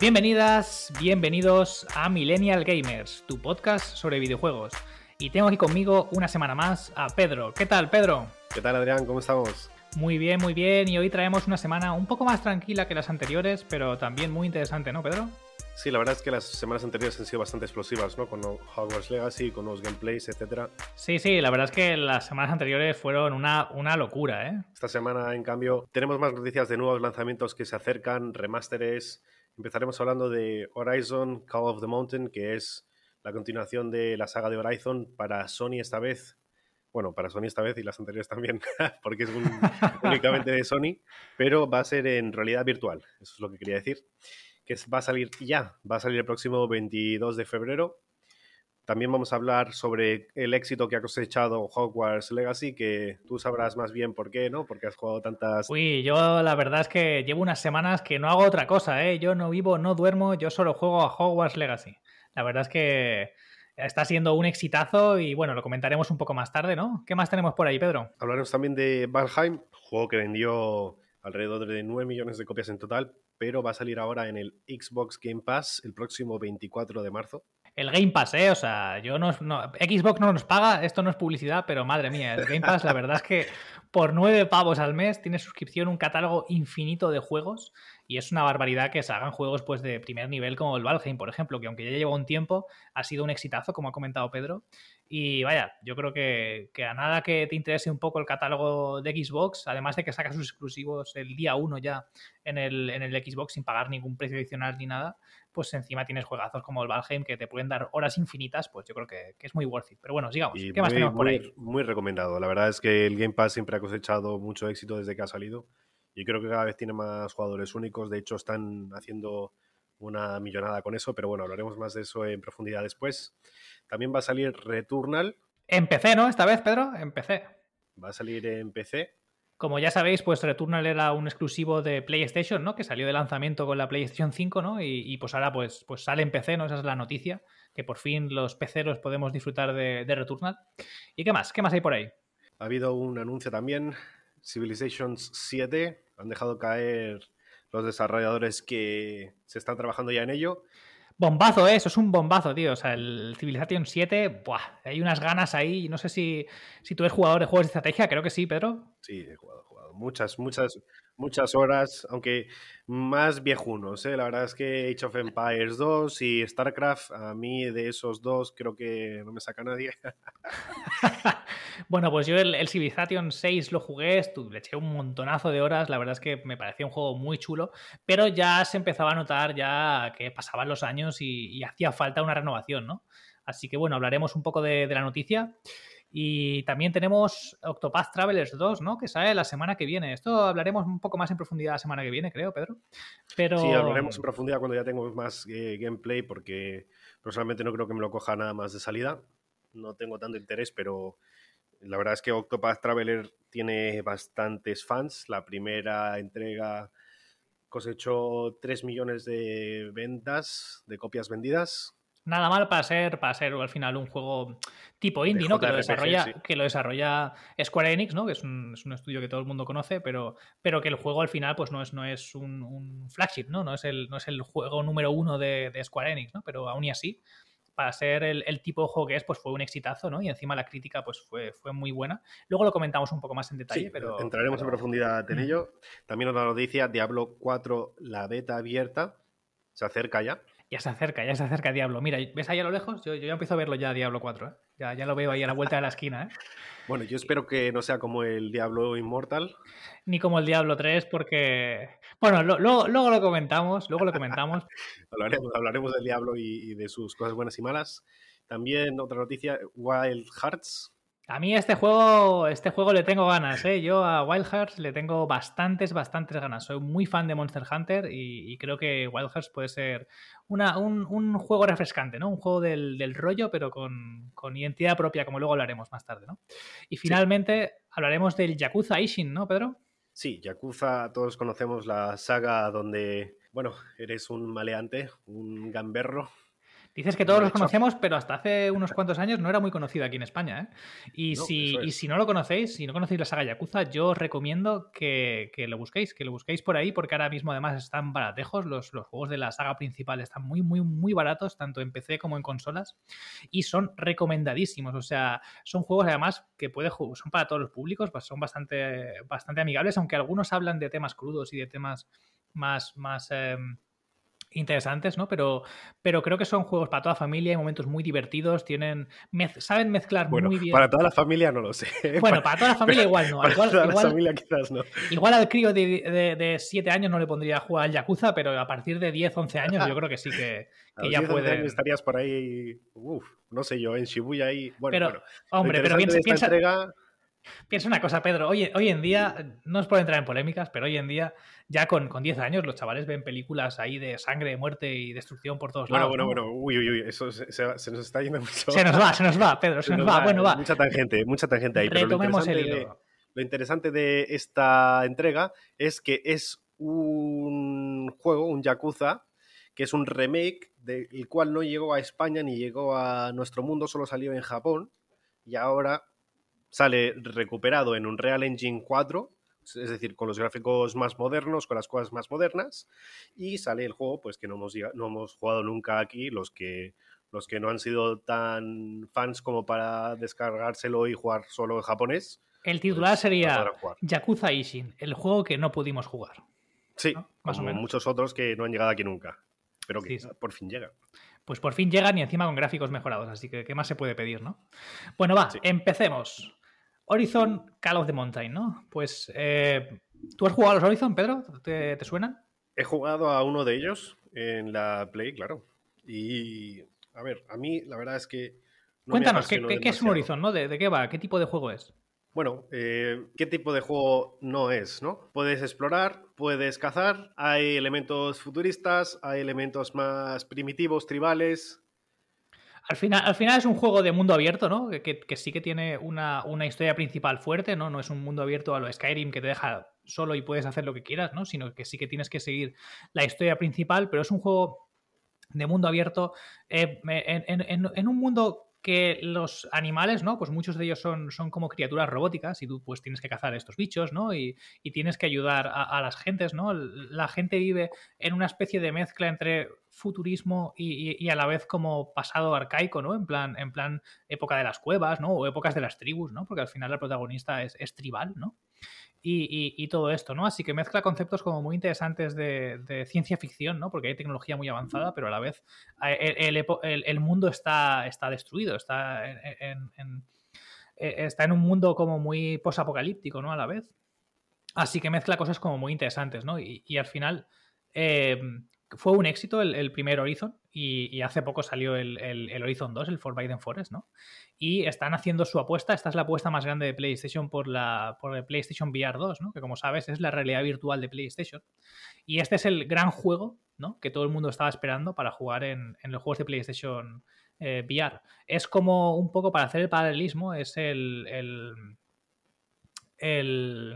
Bienvenidas, bienvenidos a Millennial Gamers, tu podcast sobre videojuegos. Y tengo aquí conmigo una semana más a Pedro. ¿Qué tal, Pedro? ¿Qué tal, Adrián? ¿Cómo estamos? Muy bien, muy bien. Y hoy traemos una semana un poco más tranquila que las anteriores, pero también muy interesante, ¿no, Pedro? Sí, la verdad es que las semanas anteriores han sido bastante explosivas, ¿no? Con Hogwarts Legacy, con los gameplays, etcétera. Sí, sí, la verdad es que las semanas anteriores fueron una, una locura, ¿eh? Esta semana, en cambio, tenemos más noticias de nuevos lanzamientos que se acercan, remasteres. Empezaremos hablando de Horizon Call of the Mountain, que es la continuación de la saga de Horizon para Sony esta vez. Bueno, para Sony esta vez y las anteriores también, porque es únicamente de Sony, pero va a ser en realidad virtual, eso es lo que quería decir que va a salir ya, va a salir el próximo 22 de febrero. También vamos a hablar sobre el éxito que ha cosechado Hogwarts Legacy, que tú sabrás más bien por qué, ¿no? Porque has jugado tantas... Uy, yo la verdad es que llevo unas semanas que no hago otra cosa, ¿eh? Yo no vivo, no duermo, yo solo juego a Hogwarts Legacy. La verdad es que está siendo un exitazo y bueno, lo comentaremos un poco más tarde, ¿no? ¿Qué más tenemos por ahí, Pedro? Hablaremos también de Valheim, juego que vendió alrededor de 9 millones de copias en total, pero va a salir ahora en el Xbox Game Pass el próximo 24 de marzo. El Game Pass, ¿eh? O sea, yo no, Xbox no nos paga, esto no es publicidad, pero madre mía, el Game Pass, la verdad es que por nueve pavos al mes tiene suscripción, un catálogo infinito de juegos y es una barbaridad que se hagan juegos pues de primer nivel como el Valheim, por ejemplo, que aunque ya lleva un tiempo, ha sido un exitazo, como ha comentado Pedro. Y vaya, yo creo que, a nada que te interese un poco el catálogo de Xbox, además de que saca sus exclusivos el día 1 ya en el, en el Xbox sin pagar ningún precio adicional ni nada, pues encima tienes juegazos como el Valheim que te pueden dar horas infinitas, pues yo creo que, es muy worth it. Pero bueno, sigamos. ¿Qué más tenemos por ahí? Muy recomendado. La verdad es que el Game Pass siempre ha cosechado mucho éxito desde que ha salido y creo que cada vez tiene más jugadores únicos. De hecho, están haciendo una millonada con eso, pero bueno, hablaremos más de eso en profundidad después. También va a salir Returnal. En PC, ¿no? Esta vez, Pedro, en PC. Va a salir en PC. Como ya sabéis, pues Returnal era un exclusivo de PlayStation, ¿no? Que salió de lanzamiento con la PlayStation 5, ¿no? Y, pues ahora pues, pues sale en PC, ¿no? Esa es la noticia, que por fin los PCeros podemos disfrutar de, de Returnal. ¿Y qué más? ¿Qué más hay por ahí? Ha habido un anuncio también, Civilizations 7, han dejado caer los desarrolladores que se están trabajando ya en ello. Bombazo, ¿eh? eso es un bombazo, tío. O sea, el Civilization 7, ¡buah! hay unas ganas ahí. No sé si, si tú eres jugador de juegos de estrategia, creo que sí, Pedro. Sí, he jugado, he jugado. Muchas, muchas, muchas horas, aunque más viejunos. ¿eh? La verdad es que Age of Empires 2 y StarCraft, a mí de esos dos creo que no me saca nadie. bueno, pues yo el, Civilization 6 lo jugué, le eché un montonazo de horas, la verdad es que me parecía un juego muy chulo, pero ya se empezaba a notar ya que pasaban los años y, hacía falta una renovación, ¿no? Así que bueno, hablaremos un poco de la noticia. Y también tenemos Octopath Travelers 2, ¿no? Que sale la semana que viene. Esto hablaremos un poco más en profundidad la semana que viene, creo, Pedro. Pero... Sí, hablaremos en profundidad cuando ya tengamos más eh, gameplay, porque personalmente no creo que me lo coja nada más de salida. No tengo tanto interés, pero la verdad es que Octopath Traveler tiene bastantes fans. La primera entrega cosechó 3 millones de ventas, de copias vendidas, nada mal para ser, para ser al final un juego tipo indie, ¿no? Que lo, desarrolla, que lo desarrolla Square Enix, ¿no? Que es un, es un, estudio que todo el mundo conoce, pero, pero que el juego al final pues no es, no es un, flagship, ¿no? No es, el, no es el juego número uno de, Square Enix, ¿no? Pero aún y así, para ser el, tipo de juego que es, pues fue un exitazo, ¿no? Y encima la crítica pues fue, fue muy buena. Luego lo comentamos un poco más en detalle, pero... Entraremos en profundidad en ello. También otra noticia, Diablo 4, la beta abierta, se acerca ya. Ya se acerca, ya se acerca Diablo. Mira, ¿ves ahí a lo lejos? Yo, ya empiezo a verlo ya, Diablo 4. ¿eh? Ya, ya lo veo ahí a la vuelta de la esquina. ¿eh? Bueno, yo espero que no sea como el Diablo Immortal. Ni como el Diablo 3, porque. Bueno, luego lo comentamos. Luego lo comentamos. hablaremos, del Diablo y, y, de sus cosas buenas y malas. También otra noticia: Wild Hearts a mí este juego, este juego le tengo ganas, ¿eh? Yo a Wild Hearts le tengo bastantes, bastantes ganas. Soy muy fan de Monster Hunter y, creo que Wild Hearts puede ser una, un, juego refrescante, ¿no? Un juego del, rollo, pero con, identidad propia, como luego hablaremos más tarde, ¿no? Y finalmente hablaremos del Yakuza Ishin, ¿no, Pedro? Sí, Yakuza, todos conocemos la saga donde, bueno, eres un maleante, un gamberro Dices que todos los conocemos, pero hasta hace unos cuantos años no era muy conocido aquí en España. ¿eh? Y, si, y si no lo conocéis, si no conocéis la saga Yakuza, yo os recomiendo que, lo busquéis, que lo busquéis por ahí, porque ahora mismo además están baratejos. Los, los juegos de la saga principal están muy, muy, muy baratos, tanto en PC como en consolas, y son recomendadísimos. O sea, son juegos además que puede, son para todos los públicos, pues son bastante, bastante amigables, aunque algunos hablan de temas crudos y de temas más, más em, interesantes, ¿no? Pero, pero creo que son juegos para toda la familia, hay momentos muy divertidos, tienen saben mezclar muy bien. Para toda la familia no lo sé. Bueno, para toda la familia igual no. igual, toda la familia quizás no. Igual al crío de 7 años no le pondría a jugar al Yakuza, pero a partir de 10, 11 años yo creo que sí que, ya puede. estarías por ahí, uff, no sé yo, en Shibuya ahí. Bueno, pero, bueno. Hombre, pero piensa, piensa, piensa una cosa, Pedro. Hoy, hoy en día, no os puedo entrar en polémicas, pero hoy en día ya con, con 10 años los chavales ven películas ahí de sangre, muerte y destrucción por todos lados. Bueno, bueno, bueno, uy, uy, uy, eso se, se, nos está yendo mucho. Se nos va, se nos va, Pedro, se, nos, va. Bueno, va. Mucha tangente, mucha tangente ahí. Retomemos pero lo el hilo. lo interesante de esta entrega es que es un juego, un Yakuza, que es un remake del cual no llegó a España ni llegó a nuestro mundo, solo salió en Japón y ahora sale recuperado en un Real Engine 4 es decir, con los gráficos más modernos, con las cosas más modernas, y sale el juego pues que no hemos, no hemos jugado nunca aquí, los que, los que no han sido tan fans como para descargárselo y jugar solo en japonés. El titular pues, sería Yakuza Ishin, el juego que no pudimos jugar. Sí, más o menos. muchos otros que no han llegado aquí nunca, pero que por fin llegan. Pues por fin llegan y encima con gráficos mejorados, así que ¿qué más se puede pedir, no? Bueno, va, empecemos. Horizon Call of the Mountain, ¿no? Pues, eh, ¿tú has jugado a los Horizon, Pedro? ¿Te, ¿Te, suenan? He jugado a uno de ellos en la Play, claro. Y, a ver, a mí la verdad es que... Cuéntanos, ¿qué, es un Horizon, no? ¿De, qué va? ¿Qué tipo de juego es? Bueno, eh, ¿qué tipo de juego no es, no? Puedes explorar, puedes cazar, hay elementos futuristas, hay elementos más primitivos, tribales, al final, al final es un juego de mundo abierto, ¿no? Que, sí que tiene una, historia principal fuerte, ¿no? No es un mundo abierto a lo Skyrim que te deja solo y puedes hacer lo que quieras, ¿no? Sino que sí que tienes que seguir la historia principal, pero es un juego de mundo abierto eh, en, un mundo que los animales, ¿no? Pues muchos de ellos son, son como criaturas robóticas y tú pues tienes que cazar estos bichos, ¿no? Y, tienes que ayudar a, las gentes, ¿no? La gente vive en una especie de mezcla entre futurismo y, a la vez como pasado arcaico, ¿no? En plan, en plan época de las cuevas, ¿no? O épocas de las tribus, ¿no? Porque al final el protagonista es, es tribal, ¿no? Y, todo esto, ¿no? Así que mezcla conceptos como muy interesantes de, ciencia ficción, ¿no? Porque hay tecnología muy avanzada, pero a la vez eh, el, mundo está, está destruido, está en, e, está en un mundo como muy posapocalíptico, ¿no? A la vez. Así que mezcla cosas como muy interesantes, ¿no? Y, al final eh, fue un éxito el, primer Horizon y, hace poco salió el, Horizon 2, el Forbidden Forest, ¿no? Y están haciendo su apuesta, esta es la apuesta más grande de PlayStation por, la, el PlayStation VR 2, ¿no? Que como sabes es la realidad virtual de PlayStation. Y este es el gran juego, ¿no? Que todo el mundo estaba esperando para jugar en, los juegos de PlayStation eh, VR. Es como un poco para hacer el paralelismo, es el,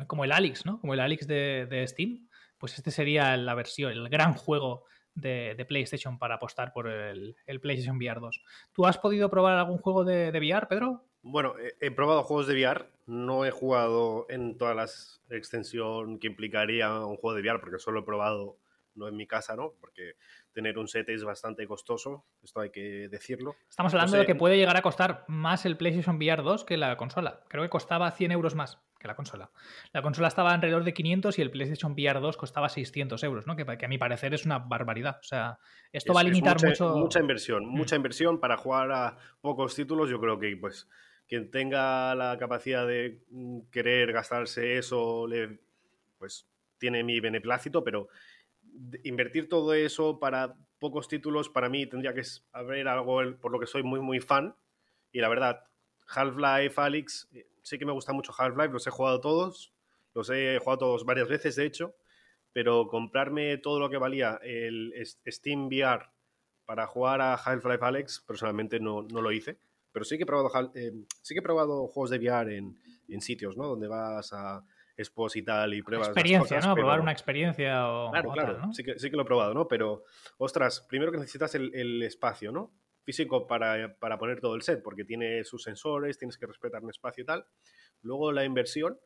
como el Alex, ¿no? Como el Alex de Steam pues este sería la versión, el gran juego de, PlayStation para apostar por el, PlayStation VR 2. ¿Tú has podido probar algún juego de, VR, Pedro? Bueno, he, probado juegos de VR, no he jugado en toda la extensión que implicaría un juego de VR, porque solo he probado, no en mi casa, ¿no? Porque tener un set es bastante costoso, esto hay que decirlo. Estamos hablando de que puede llegar a costar más el PlayStation VR 2 que la consola. Creo que costaba 100 euros más que la consola. La consola estaba alrededor de 500 y el PlayStation VR 2 costaba 600 euros, ¿no? Que, a mi parecer es una barbaridad. O sea, esto va a limitar mucho... Mucha inversión, mm. mucha inversión para jugar a pocos títulos. Yo creo que, pues, quien tenga la capacidad de mm, querer gastarse eso, le, pues, tiene mi beneplácito, pero invertir todo eso para pocos títulos, para mí tendría que haber algo por lo que soy muy, muy fan. Y la verdad, Half-Life, Alyx, sí que me gusta mucho Half-Life, los he jugado todos, los he jugado todos varias veces, de hecho, pero comprarme todo lo que valía el Steam VR para jugar a Half-Life Alex, personalmente no, no, lo hice. Pero sí que he probado, eh, sí que he probado juegos de VR en, en, sitios, ¿no? Donde vas a expos y tal y pruebas. Experiencia, ¿no? Probar una experiencia o. Claro, claro. Sí, que, sí que lo he probado, ¿no? Pero, ostras, primero que necesitas el, el espacio, ¿no? Físico para, para, poner todo el set, porque tiene sus sensores, tienes que respetar un espacio y tal. Luego la inversión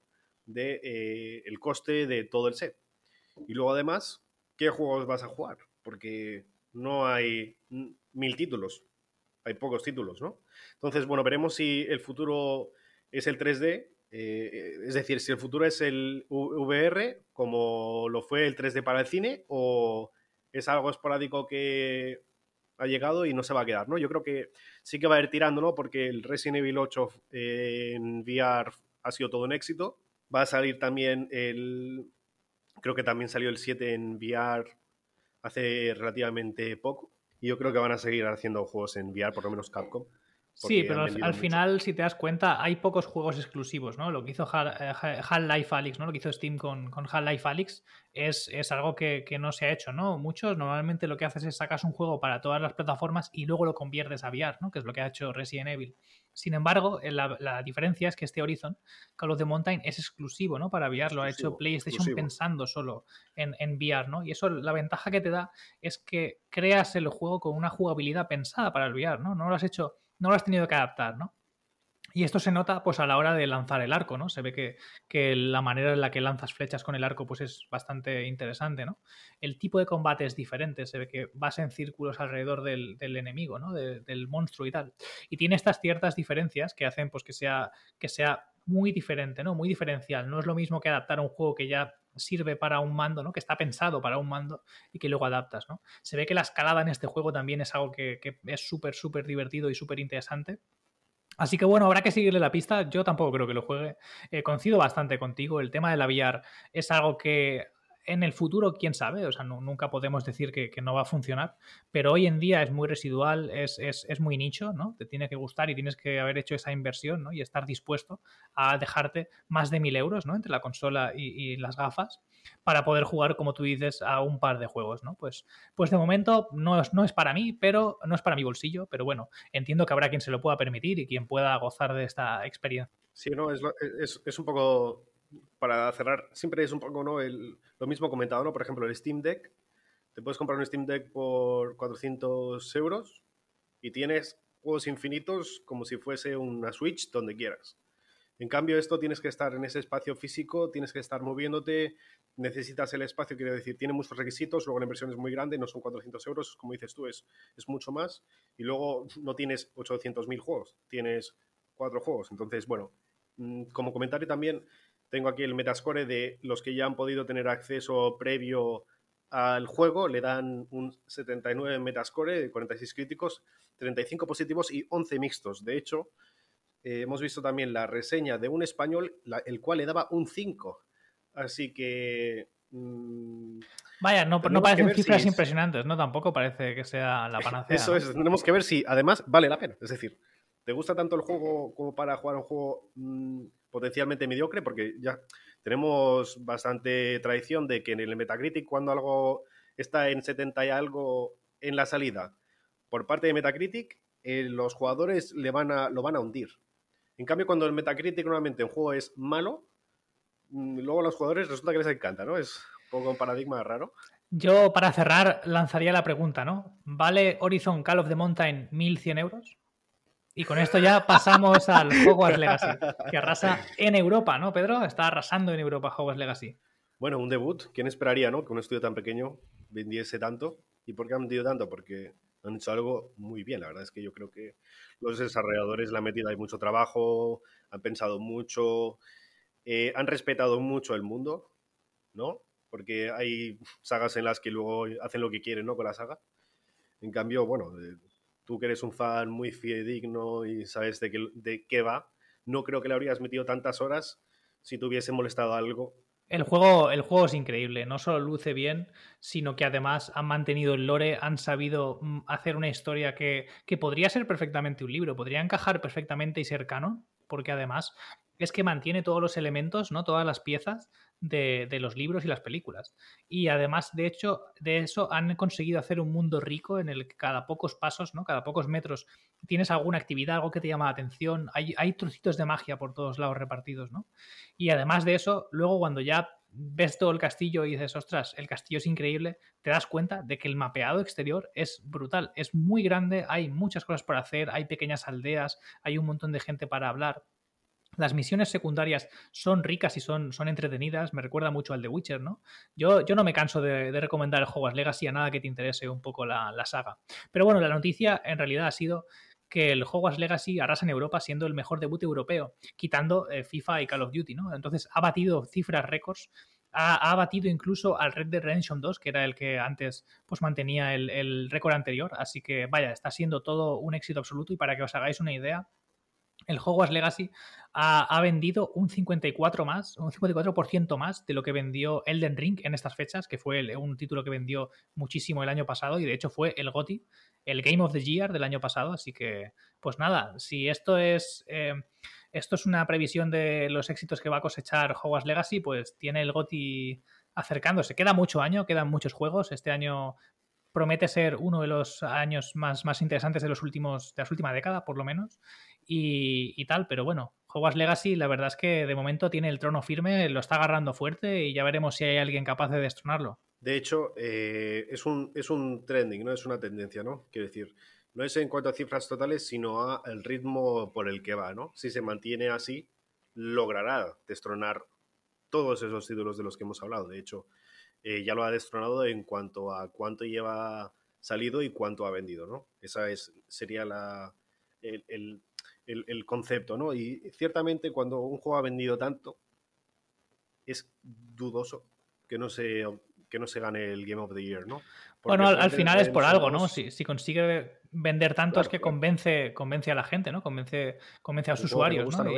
de eh, el coste de todo el set. Y luego además, ¿qué juegos vas a jugar? Porque no hay mil títulos, hay pocos títulos, ¿no? Entonces, bueno, veremos si el futuro es el 3D, eh, es decir, si el futuro es el VR, como lo fue el 3D para el cine, o es algo esporádico que ha llegado y no se va a quedar, ¿no? Yo creo que sí que va a ir tirando, ¿no? Porque el Resident Evil 8 eh, en VR ha sido todo un éxito. Va a salir también el... Creo que también salió el 7 en VR hace relativamente poco. Y yo creo que van a seguir haciendo juegos en VR, por lo menos Capcom. Sí, pero al, final, si te das cuenta, hay pocos juegos exclusivos, ¿no? Lo que hizo eh, Half-Life Alyx, ¿no? Lo que hizo Steam con, con Half-Life Alyx es, es algo que, no se ha hecho, ¿no? Muchos normalmente lo que haces es sacas un juego para todas las plataformas y luego lo conviertes a VR, ¿no? Que es lo que ha hecho Resident Evil. Sin embargo, eh, la, diferencia es que este Horizon, Call of the Mountain, es exclusivo, ¿no? Para VR, lo ha hecho PlayStation pensando solo en, en VR, ¿no? Y eso, la ventaja que te da es que creas el juego con una jugabilidad pensada para el VR, ¿no? No lo has hecho no lo has tenido que adaptar, ¿no? Y esto se nota pues a la hora de lanzar el arco, ¿no? Se ve que, que, la manera en la que lanzas flechas con el arco pues es bastante interesante, ¿no? El tipo de combate es diferente, se ve que vas en círculos alrededor del, enemigo, ¿no? del monstruo y tal. Y tiene estas ciertas diferencias que hacen pues que sea, que sea muy diferente, ¿no? Muy diferencial. No es lo mismo que adaptar un juego que ya sirve para un mando, ¿no? Que está pensado para un mando y que luego adaptas, ¿no? Se ve que la escalada en este juego también es algo que, es súper, súper divertido y súper interesante. Así que bueno, habrá que seguirle la pista. Yo tampoco creo que lo juegue. Eh, coincido bastante contigo. El tema de la VR es algo que en el futuro, quién sabe, o sea, nunca podemos decir que, no va a funcionar, pero hoy en día es muy residual, es, muy nicho, ¿no? Te tiene que gustar y tienes que haber hecho esa inversión, ¿no? Y estar dispuesto a dejarte más de mil euros, ¿no? Entre la consola y, las gafas para poder jugar, como tú dices, a un par de juegos, ¿no? Pues, pues de momento no es, no es para mí, pero no es para mi bolsillo, pero bueno, entiendo que habrá quien se lo pueda permitir y quien pueda gozar de esta experiencia. Sí, no, es, es un poco para cerrar, siempre es un poco ¿no? lo mismo comentado, ¿no? Por ejemplo, el Steam Deck. Te puedes comprar un Steam Deck por 400 euros y tienes juegos infinitos como si fuese una Switch donde quieras. En cambio, esto tienes que estar en ese espacio físico, tienes que estar moviéndote, necesitas el espacio, quiero decir, tiene muchos requisitos, luego la inversión es muy grande, no son 400 euros, como dices tú, es, es mucho más, y luego no tienes 800.000 juegos, tienes cuatro juegos. Entonces, bueno, mm, como comentario también, tengo aquí el Metascore de los que ya han podido tener acceso previo al juego, le dan un 79 Metascore de 46 críticos, 35 positivos y 11 mixtos. De hecho, eh, hemos visto también la reseña de un español, el cual le daba un 5. Así que... Mm, Vaya, no, no parecen cifras impresionantes, ¿no? Tampoco parece que sea la panacea. Eso es, tenemos que ver si además vale la pena. Es decir, ¿te gusta tanto el juego como para jugar un juego mm, potencialmente mediocre, porque ya tenemos bastante tradición de que en el Metacritic, cuando algo está en 70 y algo en la salida, por parte de Metacritic, eh, los jugadores le van a, lo van a hundir. En cambio, cuando el Metacritic normalmente un juego es malo, mm, luego a los jugadores resulta que les encanta, ¿no? Es un poco un paradigma raro. Yo, para cerrar, lanzaría la pregunta, ¿no? ¿Vale Horizon Call of the Mountain 1100 euros? Y con esto ya pasamos al Hogwarts Legacy, que arrasa en Europa, ¿no, Pedro? Está arrasando en Europa Hogwarts Legacy. Bueno, un debut. ¿Quién esperaría, no? Que un estudio tan pequeño vendiese tanto. ¿Y por qué han vendido tanto? Porque han hecho algo muy bien. La verdad es que yo creo que los desarrolladores le han metido ahí mucho trabajo, han pensado mucho, eh, han respetado mucho el mundo, ¿no? Porque hay sagas en las que luego hacen lo que quieren, ¿no? Con la saga. En cambio, bueno, tú que eres un fan muy fidedigno y sabes de qué, de qué va, no creo que le habrías metido tantas horas si te hubiese molestado algo. El juego, el juego es increíble, no solo luce bien, sino que además han mantenido el lore, han sabido mm, hacer una historia que, que podría ser perfectamente un libro, podría encajar perfectamente y ser canon, porque además es que mantiene todos los elementos, ¿no? Todas las piezas de, los libros y las películas. Y además, de hecho, de eso han conseguido hacer un mundo rico en el que cada pocos pasos, ¿no? Cada pocos metros tienes alguna actividad, algo que te llama la atención. Hay, hay trocitos de magia por todos lados repartidos, ¿no? Y además de eso, luego cuando ya ves todo el castillo y dices, ostras, el castillo es increíble, te das cuenta de que el mapeado exterior es brutal, es muy grande, hay muchas cosas por hacer, hay pequeñas aldeas, hay un montón de gente para hablar. Las misiones secundarias son ricas y son, son entretenidas. Me recuerda mucho al The Witcher, ¿no? Yo, yo no me canso de, recomendar el Hogwarts Legacy a nada que te interese un poco la, la, saga. Pero bueno, la noticia en realidad ha sido que el Hogwarts Legacy arrasa en Europa siendo el mejor debut europeo, quitando eh, FIFA y Call of Duty, ¿no? Entonces ha batido cifras récords. Ha, batido incluso al Red Dead Redemption 2, que era el que antes pues, mantenía el, el récord anterior. Así que vaya, está siendo todo un éxito absoluto. Y para que os hagáis una idea, el Hogwarts Legacy ha, vendido un 54 más, un 54% más de lo que vendió Elden Ring en estas fechas, que fue un título que vendió muchísimo el año pasado y de hecho fue el GOTI, el Game of the Year del año pasado. Así que, pues nada, si esto es eh, esto es una previsión de los éxitos que va a cosechar Hogwarts Legacy, pues tiene el GOTI acercándose. Queda mucho año, quedan muchos juegos. Este año promete ser uno de los años más, más interesantes de los últimos, de la última década, por lo menos y, tal, pero bueno, Hogwarts Legacy la verdad es que de momento tiene el trono firme, lo está agarrando fuerte y ya veremos si hay alguien capaz de destronarlo. De hecho, eh, es, un, es un trending, no es una tendencia, ¿no? Quiero decir, no es en cuanto a cifras totales, sino a el ritmo por el que va, ¿no? Si se mantiene así, logrará destronar todos esos títulos de los que hemos hablado. De hecho, eh, ya lo ha destronado en cuanto a cuánto lleva salido y cuánto ha vendido, ¿no? Esa es, sería la, el, concepto, ¿no? Y ciertamente cuando un juego ha vendido tanto, es dudoso que no se, que no se gane el Game of the Year, ¿no? bueno, al, final es por algo, ¿no? Si, si, consigue vender tanto es que convence, convence a la gente, ¿no? Convence, convence a los usuarios, ¿no?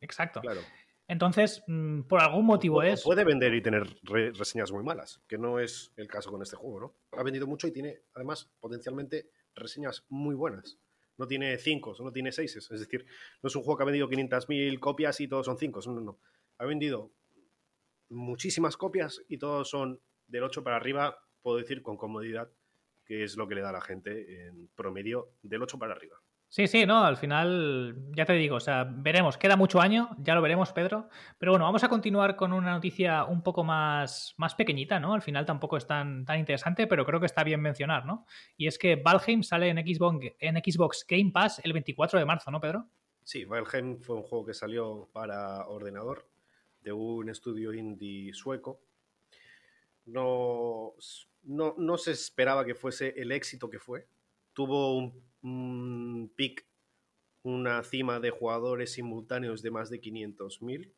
Exacto. Claro. Entonces, mm, por algún motivo es. Puede vender y tener reseñas muy malas, que no es el caso con este juego, ¿no? Ha vendido mucho y tiene, además, potencialmente reseñas muy buenas no tiene 5, no tiene 6. Es decir, no es un juego que ha vendido 500.000 copias y todos son 5. No, no. Ha vendido muchísimas copias y todos son del 8 para arriba, puedo decir con comodidad, que es lo que le da a la gente en promedio del 8 para arriba. Sí, sí, no, al final, ya te digo, o sea, veremos, queda mucho año, ya lo veremos, Pedro. Pero bueno, vamos a continuar con una noticia un poco más, más pequeñita, ¿no? Al final tampoco es tan, tan interesante, pero creo que está bien mencionar, ¿no? Y es que Valheim sale en Xbox, en Xbox Game Pass el 24 de marzo, ¿no, Pedro? Sí, Valheim fue un juego que salió para ordenador de un estudio indie sueco. No, no, no se esperaba que fuese el éxito que fue. Tuvo un un pick, una cima de jugadores simultáneos de más de 500.000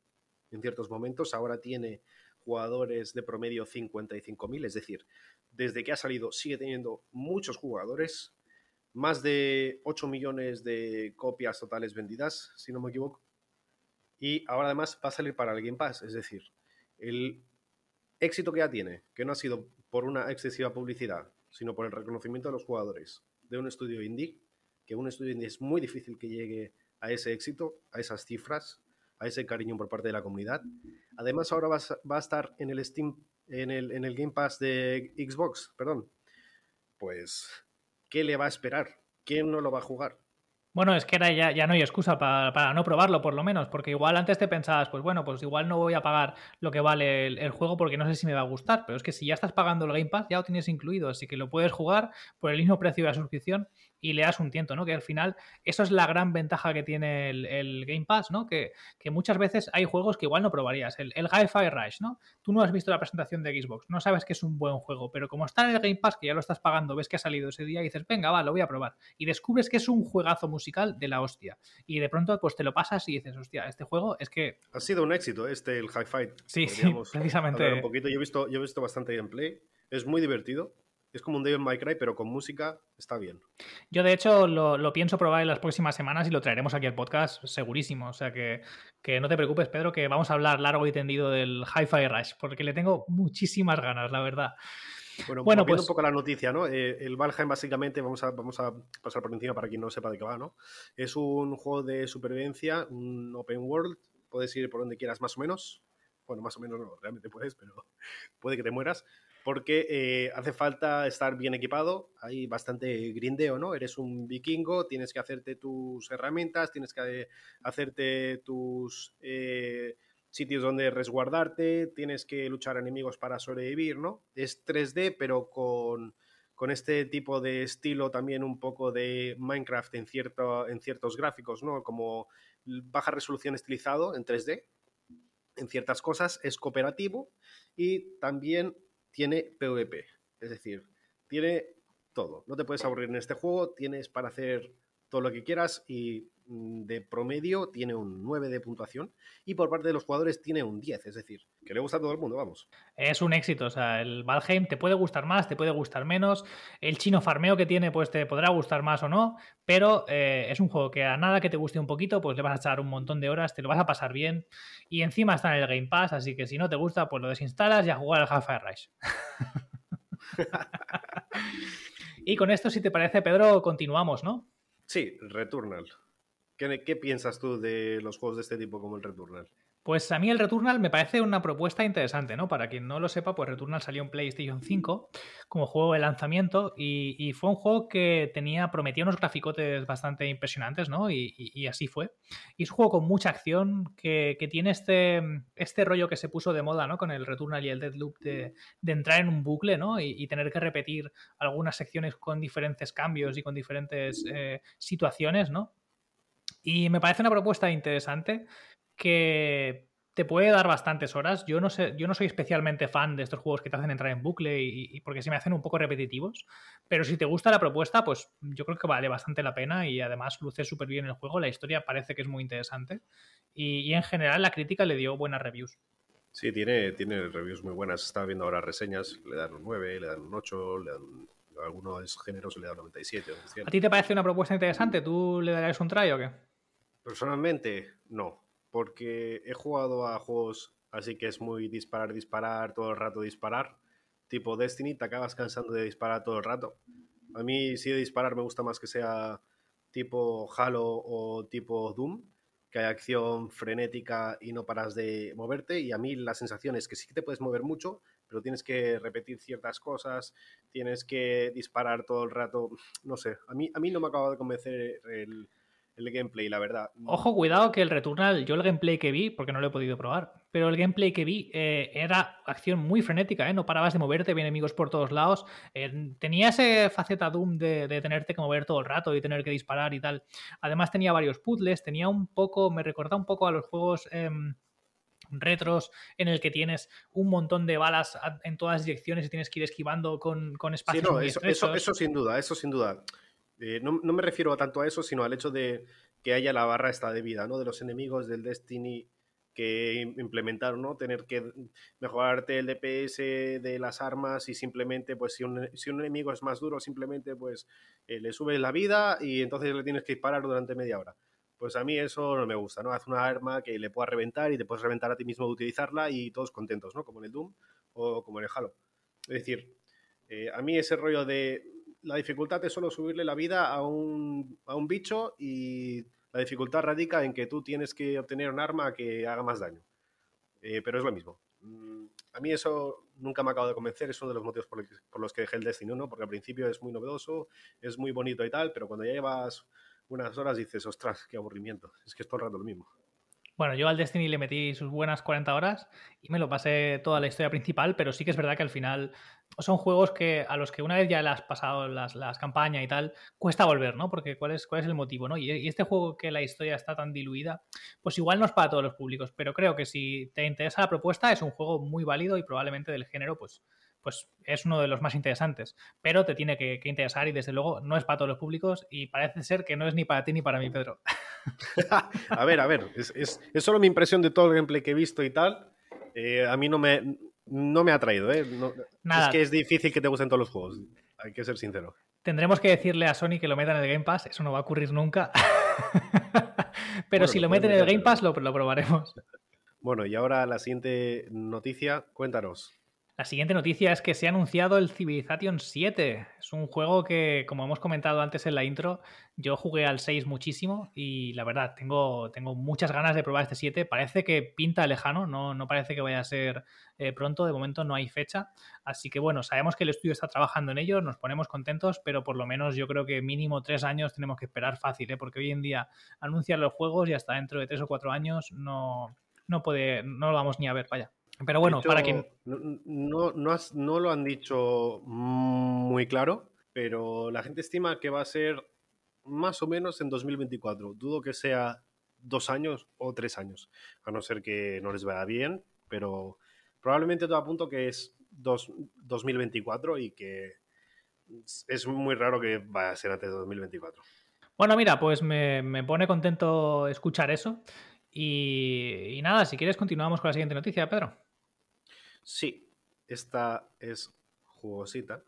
en ciertos momentos. Ahora tiene jugadores de promedio 55.000, es decir, desde que ha salido sigue teniendo muchos jugadores, más de 8 millones de copias totales vendidas, si no me equivoco. Y ahora además va a salir para el Game Pass, es decir, el éxito que ya tiene, que no ha sido por una excesiva publicidad, sino por el reconocimiento de los jugadores de un estudio indie, que un estudio indie es muy difícil que llegue a ese éxito, a esas cifras, a ese cariño por parte de la comunidad. Además, ahora va a, estar en el Steam, en el, en el Game Pass de Xbox, perdón. Pues, ¿qué le va a esperar? ¿Quién no lo va a jugar? Bueno, es que ya, ya no hay excusa para, no probarlo, por lo menos, porque igual antes te pensabas, pues bueno, pues igual no voy a pagar lo que vale el, juego porque no sé si me va a gustar, pero es que si ya estás pagando el Game Pass, ya lo tienes incluido, así que lo puedes jugar por el mismo precio de la suscripción y le das un tiento, ¿no? Que al final eso es la gran ventaja que tiene el, Game Pass, ¿no? Que, muchas veces hay juegos que igual no probarías. El, el Hi-Fi Rush, ¿no? Tú no has visto la presentación de Xbox, no sabes que es un buen juego, pero como está en el Game Pass, que ya lo estás pagando, ves que ha salido ese día y dices, venga, va, lo voy a probar. Y descubres que es un juegazo musical de la hostia. Y de pronto, pues te lo pasas y dices, hostia, este juego es que... Ha sido un éxito este, el Hi-Fi. Sí, sí, precisamente. Un poquito. Yo he visto, yo he visto bastante gameplay. Es muy divertido. Es como un Devil May Cry, pero con música está bien. Yo, de hecho, lo, pienso probar en las próximas semanas y lo traeremos aquí al podcast segurísimo. O sea que, que, no te preocupes, Pedro, que vamos a hablar largo y tendido del Hi-Fi Rush, porque le tengo muchísimas ganas, la verdad. Bueno, bueno pues... un poco la noticia, ¿no? Eh, el Valheim, básicamente, vamos a, vamos a pasar por encima para quien no sepa de qué va, ¿no? Es un juego de supervivencia, un open world, puedes ir por donde quieras más o menos. Bueno, más o menos no, realmente puedes, pero puede que te mueras porque eh, hace falta estar bien equipado, hay bastante grindeo, ¿no? Eres un vikingo, tienes que hacerte tus herramientas, tienes que hacerte tus eh, sitios donde resguardarte, tienes que luchar enemigos para sobrevivir, ¿no? Es 3D, pero con, con este tipo de estilo también un poco de Minecraft en, cierto, en ciertos gráficos, ¿no? Como baja resolución estilizado en 3D, en ciertas cosas, es cooperativo y también tiene PvP, es decir, tiene todo. No te puedes aburrir en este juego, tienes para hacer todo lo que quieras y mm, de promedio tiene un 9 de puntuación y por parte de los jugadores tiene un 10, es decir, que le gusta a todo el mundo, vamos. Es un éxito, o sea, el Valheim te puede gustar más, te puede gustar menos, el chino farmeo que tiene pues te podrá gustar más o no, pero eh, es un juego que a nada que te guste un poquito pues le vas a echar un montón de horas, te lo vas a pasar bien y encima está en el Game Pass, así que si no te gusta pues lo desinstalas y a jugar al Half-Life Rise. y con esto, si te parece, Pedro, continuamos, ¿no? Sí, Returnal. ¿Qué, ¿Qué, piensas tú de los juegos de este tipo como el Returnal? Pues a mí el Returnal me parece una propuesta interesante, ¿no? Para quien no lo sepa, pues Returnal salió en PlayStation 5 como juego de lanzamiento y, fue un juego que tenía, prometía unos graficotes bastante impresionantes, ¿no? Y, así fue. Y es un juego con mucha acción que, tiene este, este rollo que se puso de moda, ¿no? Con el Returnal y el Deadloop de, de entrar en un bucle, ¿no? Y, tener que repetir algunas secciones con diferentes cambios y con diferentes eh, situaciones, ¿no? Y me parece una propuesta interesante que te puede dar bastantes horas. Yo no sé, yo no soy especialmente fan de estos juegos que te hacen entrar en bucle y, porque se me hacen un poco repetitivos. Pero si te gusta la propuesta, pues yo creo que vale bastante la pena y además luce súper bien el juego. La historia parece que es muy interesante. Y, en general la crítica le dio buenas reviews. Sí, tiene, tiene reviews muy buenas. Estaba viendo ahora reseñas, le dan un 9, le dan un 8, le dan algunos géneros le dan un 97. ¿A ti te parece una propuesta interesante? ¿Tú le darías un try o qué? Personalmente, no porque he jugado a juegos así que es muy disparar, disparar, todo el rato disparar. Tipo Destiny, te acabas cansando de disparar todo el rato. A mí sí de disparar me gusta más que sea tipo Halo o tipo Doom, que hay acción frenética y no paras de moverte. Y a mí la sensación es que sí que te puedes mover mucho, pero tienes que repetir ciertas cosas, tienes que disparar todo el rato. No sé, a mí, a mí no me acaba de convencer el, el gameplay, la verdad. Ojo, cuidado que el Returnal, yo el gameplay que vi, porque no lo he podido probar, pero el gameplay que vi eh, era acción muy frenética, ¿eh? no parabas de moverte, había enemigos por todos lados. Eh, tenía ese faceta Doom de, tenerte que mover todo el rato y tener que disparar y tal. Además tenía varios puzzles, tenía un poco, me recordaba un poco a los juegos em, retros en el que tienes un montón de balas en todas direcciones y tienes que ir esquivando con, con espacios sí, no, eso, eso, sin duda, eso sin duda. Eh, no, me refiero tanto a eso, sino al hecho de que haya la barra esta de vida, ¿no? De los enemigos del Destiny que implementaron, ¿no? Tener que mejorarte el DPS de las armas y simplemente, pues si un, si un enemigo es más duro, simplemente pues eh, le subes la vida y entonces le tienes que disparar durante media hora. Pues a mí eso no me gusta, ¿no? Haz una arma que le pueda reventar y te puedes reventar a ti mismo de utilizarla y todos contentos, ¿no? Como en el Doom o como en el Halo. Es decir, eh, a mí ese rollo de la dificultad es solo subirle la vida a un, a un bicho y la dificultad radica en que tú tienes que obtener un arma que haga más daño. Eh, pero es lo mismo. Mm, a mí eso nunca me ha acabado de convencer, es uno de los motivos por, los que dejé el Destiny 1, porque al principio es muy novedoso, es muy bonito y tal, pero cuando ya llevas unas horas dices, ostras, qué aburrimiento, es que es todo el rato lo mismo. Bueno, yo al Destiny le metí sus buenas 40 horas y me lo pasé toda la historia principal, pero sí que es verdad que al final son juegos que a los que una vez ya le has pasado las, campañas y tal, cuesta volver, ¿no? Porque ¿cuál es, cuál es el motivo, ¿no? Y, este juego que la historia está tan diluida, pues igual no es para todos los públicos, pero creo que si te interesa la propuesta es un juego muy válido y probablemente del género, pues pues es uno de los más interesantes. Pero te tiene que, interesar y desde luego no es para todos los públicos y parece ser que no es ni para ti ni para mí, Pedro. a ver, a ver, es, solo mi impresión de todo el gameplay que he visto y tal. Eh, a mí no me, no me ha traído, ¿eh? Es que es difícil que te gusten todos los juegos, hay que ser sincero. Tendremos que decirle a Sony que lo metan en el Game Pass, eso no va a ocurrir nunca. Pero si lo meten en el Game Pass, lo probaremos. Bueno, y ahora la siguiente noticia, cuéntanos. La siguiente noticia es que se ha anunciado el Civilization 7. Es un juego que, como hemos comentado antes en la intro, yo jugué al 6 muchísimo y la verdad, tengo, tengo muchas ganas de probar este 7. Parece que pinta lejano, no, no parece que vaya a ser eh, pronto, de momento no hay fecha. Así que bueno, sabemos que el estudio está trabajando en ello, nos ponemos contentos, pero por lo menos yo creo que mínimo tres años tenemos que esperar fácil, ¿eh? porque hoy en día anuncian los juegos y hasta dentro de tres o cuatro años no no puede, no lo vamos ni a ver, vaya. Pero bueno, para quien. No, no, lo han dicho muy claro, pero la gente estima que va a ser más o menos en 2024. Dudo que sea dos años o tres años, a no ser que no les vaya bien, pero probablemente todo apunto que es dos, 2024 y que es muy raro que vaya a ser antes de 2024. Bueno, mira, pues me, me pone contento escuchar eso. Y, y, nada, si quieres continuamos con la siguiente noticia, Pedro. Sí, esta es jugosita.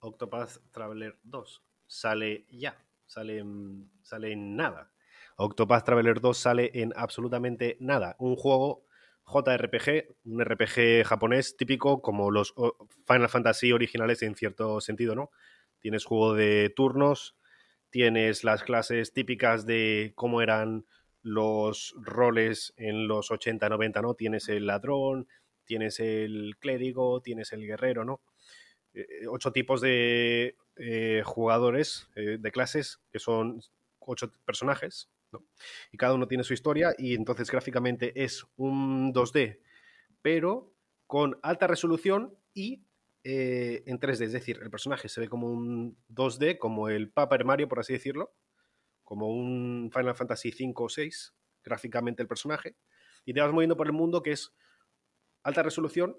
Octopath Traveler 2 sale ya, sale en, sale en nada. Octopath Traveler 2 sale en absolutamente nada. Un juego JRPG, un RPG japonés típico como los Final Fantasy originales en cierto sentido, ¿no? Tienes juego de turnos, tienes las clases típicas de cómo eran los roles en los 80, 90, ¿no? Tienes el ladrón, tienes el clérigo, tienes el guerrero, ¿no? Eh, eh, ocho tipos de eh, jugadores, de clases, que son ocho personajes, ¿no? Y cada uno tiene su historia y entonces gráficamente es un 2D, pero con alta resolución y en 3D, es decir, el personaje se ve como un 2D, como el Paper Mario, por así decirlo, como un Final Fantasy 5 o 6, gráficamente el personaje, y te vas moviendo por el mundo que es alta resolución,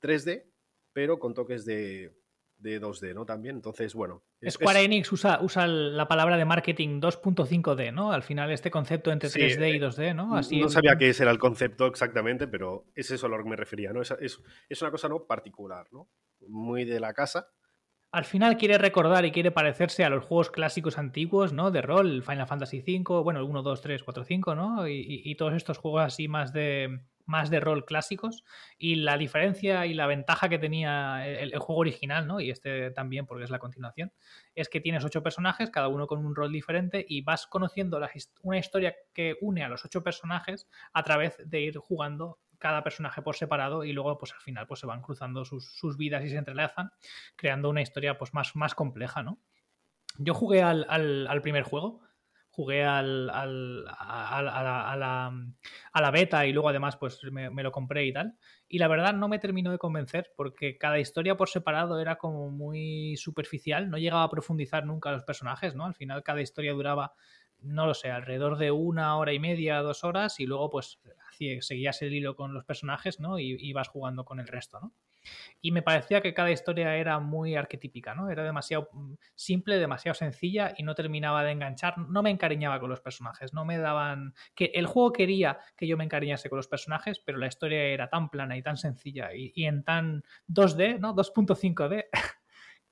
3D, pero con toques de, 2D, ¿no? También, entonces, bueno. Square Enix usa, usa la palabra de marketing 2.5D, ¿no? Al final este concepto entre 3D y 2D, eh, ¿no? Así no sabía ese era el concepto exactamente, pero es eso a lo que me refería, ¿no? Es, es, una cosa, ¿no? Particular, ¿no? Muy de la casa. Al final quiere recordar y quiere parecerse a los juegos clásicos antiguos, ¿no? De rol, Final Fantasy V, bueno, el 1, 2, 3, 4, 5, ¿no? y todos estos juegos así más de, más de rol clásicos y la diferencia y la ventaja que tenía el, juego original, ¿no? Y este también porque es la continuación, es que tienes ocho personajes, cada uno con un rol diferente y vas conociendo una historia que une a los ocho personajes a través de ir jugando cada personaje por separado y luego pues al final pues se van cruzando sus, vidas y se entrelazan creando una historia pues más, más compleja, ¿no? Yo jugué al, al primer juego, jugué al, al, a, la, a, la, beta y luego además pues me, lo compré y tal. Y la verdad no me terminó de convencer porque cada historia por separado era como muy superficial, no llegaba a profundizar nunca los personajes, ¿no? Al final cada historia duraba, no lo sé, alrededor de una hora y media, dos horas y luego pues seguías el hilo con los personajes, ¿no? Y, y vas jugando con el resto, ¿no? Y me parecía que cada historia era muy arquetípica, ¿no? Era demasiado mm, simple, demasiado sencilla y no terminaba de enganchar, no me encariñaba con los personajes, no me daban... que El juego quería que yo me encariñase con los personajes, pero la historia era tan plana y tan sencilla y, y en tan 2D, ¿no? 2.5D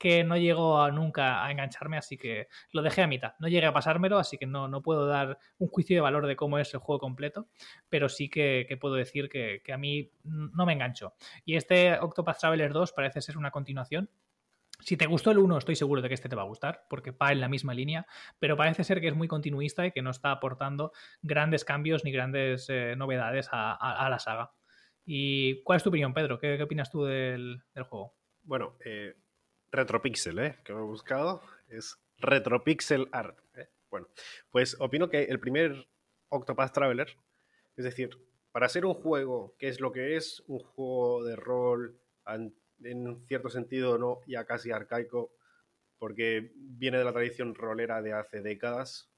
que no llegó a nunca a engancharme, así que lo dejé a mitad. No llegué a pasármelo, así que no, no puedo dar un juicio de valor de cómo es el juego completo, pero sí que, puedo decir que, a mí no me enganchó. Y este Octopath Traveler 2 parece ser una continuación. Si te gustó el 1, estoy seguro de que este te va a gustar, porque va en la misma línea, pero parece ser que es muy continuista y que no está aportando grandes cambios ni grandes eh, novedades a, la saga. ¿Y cuál es tu opinión, Pedro? ¿Qué, opinas tú del, juego? Bueno, eh, Retropixel, ¿eh? que he buscado, es Retropixel Art. ¿eh? Bueno, pues opino que el primer Octopath Traveler, es decir, para ser un juego que es lo que es, un juego de rol en cierto sentido no ya casi arcaico, porque viene de la tradición rolera de hace décadas,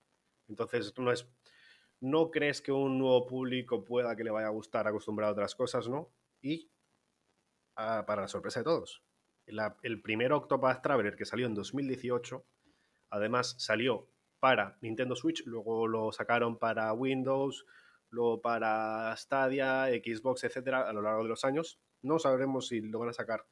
entonces no es no crees que un nuevo público pueda que le vaya a gustar acostumbrado a otras cosas, ¿no? Y ah, para la sorpresa de todos, el primer Octopath Traveler que salió en 2018, además salió para Nintendo Switch, luego lo sacaron para Windows, luego para Stadia, Xbox, etcétera, a lo largo de los años. No sabremos si lo van a sacar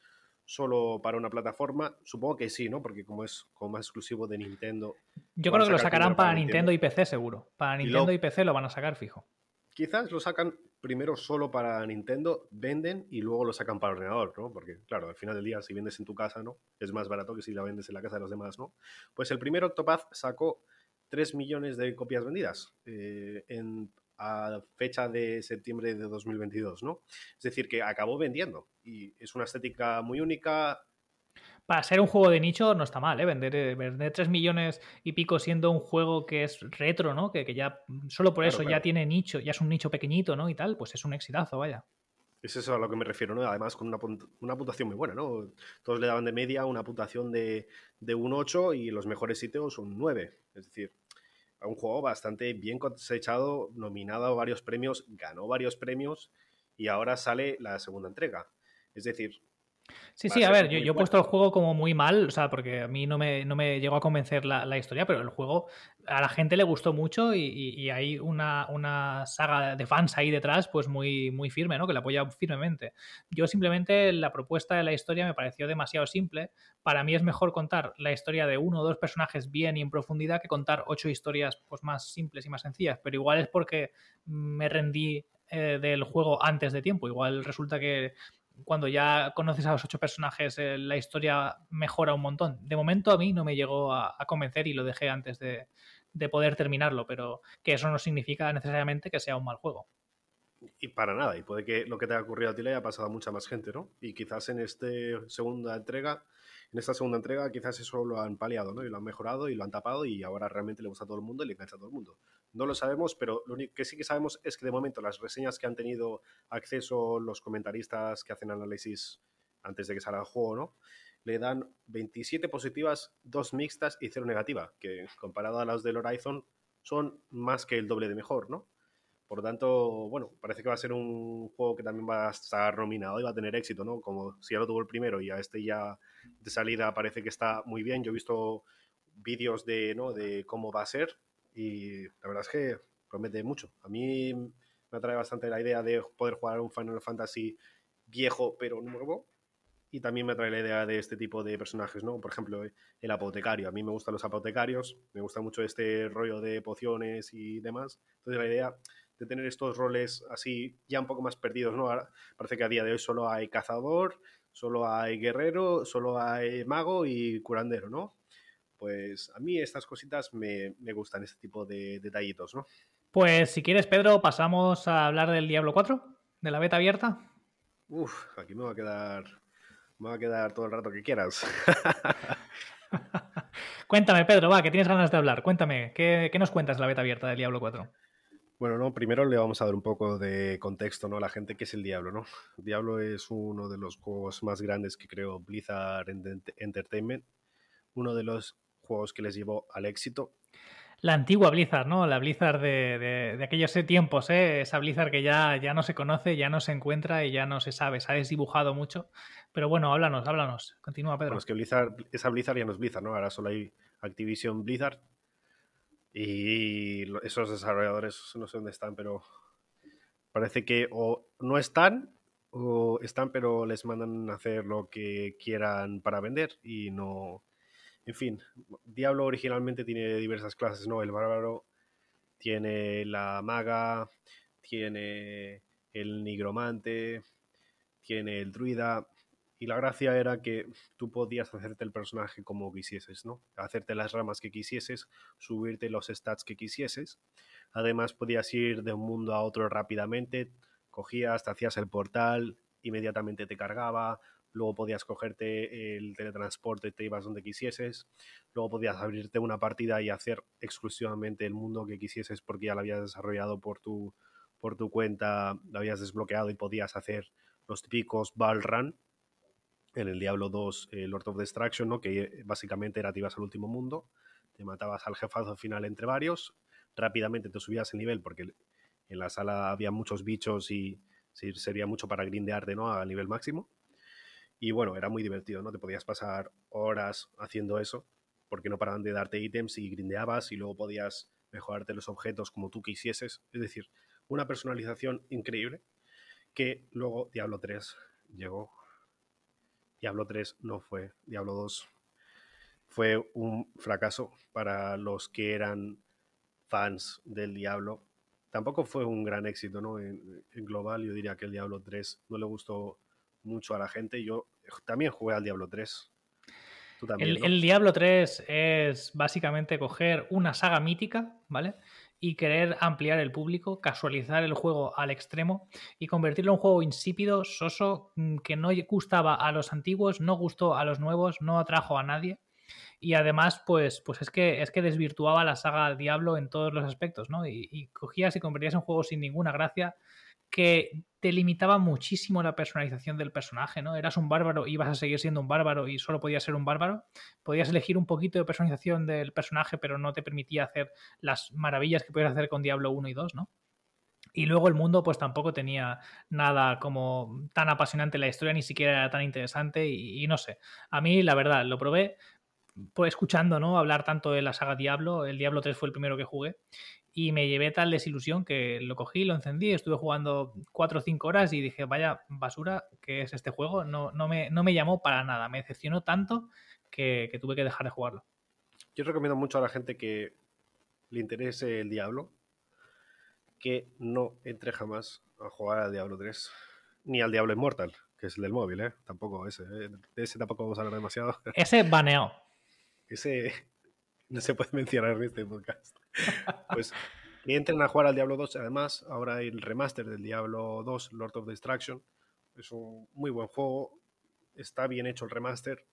solo para una plataforma. Supongo que sí, ¿no? Porque como es como más exclusivo de Nintendo. Yo creo que lo sacarán para, Nintendo y PC, seguro. Para Nintendo y PC lo van a sacar fijo. Quizás lo sacan primero solo para Nintendo, venden y luego lo sacan para ordenador, ¿no? Porque, claro, al final del día, si vendes en tu casa, ¿no? Es más barato que si la vendes en la casa de los demás, ¿no? Pues el primer Octopath sacó 3 millones de copias vendidas eh, en, a fecha de septiembre de 2022, ¿no? Es decir, que acabó vendiendo y es una estética muy única, para ser un juego de nicho no está mal, ¿eh? Vender, eh, vender 3 millones y pico siendo un juego que es retro, ¿no? Que, que ya solo por eso ya tiene nicho, ya es un nicho pequeñito, ¿no? Y tal, pues es un exitazo, vaya. Es eso a lo que me refiero, ¿no? Además con una, una puntuación muy buena, ¿no? Todos le daban de media una puntuación de, de un 8 y los mejores sitios un 9. Es decir, un juego bastante bien cosechado, nominado a varios premios, ganó varios premios y ahora sale la segunda entrega. Es decir, Sí, sí, a ver, yo, he puesto el juego como muy mal, o sea, porque a mí no me, no me llegó a convencer la, historia, pero el juego a la gente le gustó mucho y, hay una, una, saga de fans ahí detrás, pues muy, muy firme, ¿no? Que la apoya firmemente. Yo simplemente la propuesta de la historia me pareció demasiado simple. Para mí es mejor contar la historia de uno o dos personajes bien y en profundidad que contar ocho historias pues, más simples y más sencillas, pero igual es porque me rendí eh, del juego antes de tiempo. Igual resulta que cuando ya conoces a los ocho personajes, eh, la historia mejora un montón. De momento a mí no me llegó a, convencer y lo dejé antes de, poder terminarlo, pero que eso no significa necesariamente que sea un mal juego. Y para nada, y puede que lo que te haya ocurrido a ti le haya pasado a mucha más gente, ¿no? Y quizás en esta segunda entrega en esta segunda entrega quizás eso lo han paliado, ¿no? Y lo han mejorado y lo han tapado y ahora realmente le gusta a todo el mundo y le engancha a todo el mundo. No lo sabemos, pero lo único que sí que sabemos es que de momento las reseñas que han tenido acceso los comentaristas que hacen análisis antes de que salga el juego, ¿no? Le dan 27 positivas, 2 mixtas y 0 negativa, que comparado a las del Horizon son más que el doble de mejor, ¿no? Por lo tanto, bueno, parece que va a ser un juego que también va a estar nominado y va a tener éxito, ¿no? Como si ya lo tuvo el primero y a este ya de salida parece que está muy bien. Yo he visto vídeos de, ¿no? de cómo va a ser y la verdad es que promete mucho. A mí me atrae bastante la idea de poder jugar un Final Fantasy viejo pero nuevo. Y también me atrae la idea de este tipo de personajes, ¿no? Por ejemplo, el apotecario. A mí me gustan los apotecarios, me gusta mucho este rollo de pociones y demás. Entonces la idea de tener estos roles así ya un poco más perdidos, ¿no? parece que a día de hoy solo hay cazador, solo hay guerrero, solo hay mago y curandero, ¿no? Pues a mí estas cositas me, gustan, este tipo de detallitos, ¿no? Pues si quieres, Pedro, pasamos a hablar del Diablo 4, de la beta abierta. Uf, aquí me va a quedar. Me va a quedar todo el rato que quieras. Cuéntame, Pedro, va, que tienes ganas de hablar. Cuéntame, ¿qué, ¿qué, nos cuentas de la beta abierta del Diablo 4? Bueno, no, primero le vamos a dar un poco de contexto ¿no? a la gente que es el Diablo, ¿no? Diablo es uno de los juegos más grandes que creó Blizzard Entertainment, uno de los juegos que les llevó al éxito. La antigua Blizzard, ¿no? La Blizzard de, de, aquellos tiempos, ¿eh? Esa Blizzard que ya, ya no se conoce, ya no se encuentra y ya no se sabe, se ha desdibujado mucho. Pero bueno, háblanos, háblanos. Continúa, Pedro. Bueno, es que Blizzard, esa Blizzard ya no es Blizzard, ¿no? Ahora solo hay Activision Blizzard y esos desarrolladores no sé dónde están, pero parece que o no están o están, pero les mandan a hacer lo que quieran para vender y no. En fin, Diablo originalmente tiene diversas clases, ¿no? El bárbaro tiene la maga, tiene el nigromante, tiene el druida. Y la gracia era que tú podías hacerte el personaje como quisieses, ¿no? Hacerte las ramas que quisieses, subirte los stats que quisieses. Además podías ir de un mundo a otro rápidamente, cogías, te hacías el portal, inmediatamente te cargaba, luego podías cogerte el teletransporte, te ibas donde quisieses, luego podías abrirte una partida y hacer exclusivamente el mundo que quisieses porque ya lo habías desarrollado por tu, por tu cuenta, lo habías desbloqueado y podías hacer los típicos ball run, en el Diablo 2 eh, Lord of Destruction, ¿no? que eh, básicamente era te ibas al último mundo, te matabas al jefazo final entre varios, rápidamente te subías el nivel porque en la sala había muchos bichos y sería mucho para grindearte ¿no? a nivel máximo. Y bueno, era muy divertido, ¿no? Te podías pasar horas haciendo eso porque no paraban de darte ítems y grindeabas y luego podías mejorarte los objetos como tú quisieses. Es decir, una personalización increíble que luego Diablo 3 llegó Diablo 3 no fue, Diablo 2 fue un fracaso para los que eran fans del Diablo. Tampoco fue un gran éxito, ¿no? En, global, yo diría que el Diablo 3 no le gustó mucho a la gente. Yo también jugué al Diablo 3. el, el, Diablo 3 es básicamente coger una saga mítica, ¿vale? y querer ampliar el público, casualizar el juego al extremo y convertirlo en un juego insípido, soso, mm, que no gustaba a los antiguos, no gustó a los nuevos, no atrajo a nadie. Y además, pues, pues es, que, es que desvirtuaba la saga Diablo en todos los aspectos, ¿no? Y, y cogías y convertías en juego sin ninguna gracia que te limitaba muchísimo la personalización del personaje, ¿no? Eras un bárbaro, ibas a seguir siendo un bárbaro y solo podías ser un bárbaro. Podías elegir un poquito de personalización del personaje, pero no te permitía hacer las maravillas que podías hacer con Diablo 1 y 2, ¿no? Y luego el mundo pues tampoco tenía nada como tan apasionante la historia, ni siquiera era tan interesante y no sé. A mí la verdad, lo probé, pues escuchando, ¿no? Hablar tanto de la saga Diablo, el Diablo 3 fue el primero que jugué y me llevé tal desilusión que lo cogí, lo encendí, estuve jugando 4 o 5 horas y dije, vaya basura, ¿qué es este juego? No, no, me, no me llamó para nada, me decepcionó tanto que, que, tuve que dejar de jugarlo. Yo recomiendo mucho a la gente que le interese el Diablo que no entre jamás a jugar al Diablo 3 ni al Diablo Immortal, que es el del móvil, ¿eh? Tampoco ese, ¿eh? de ese tampoco vamos a hablar demasiado. Ese baneado. Ese no se puede mencionar en este podcast. Pues que entren a jugar al Diablo 2. Además, ahora hay el remaster del Diablo 2, Lord of Destruction. Es un muy buen juego. Está bien hecho el remaster.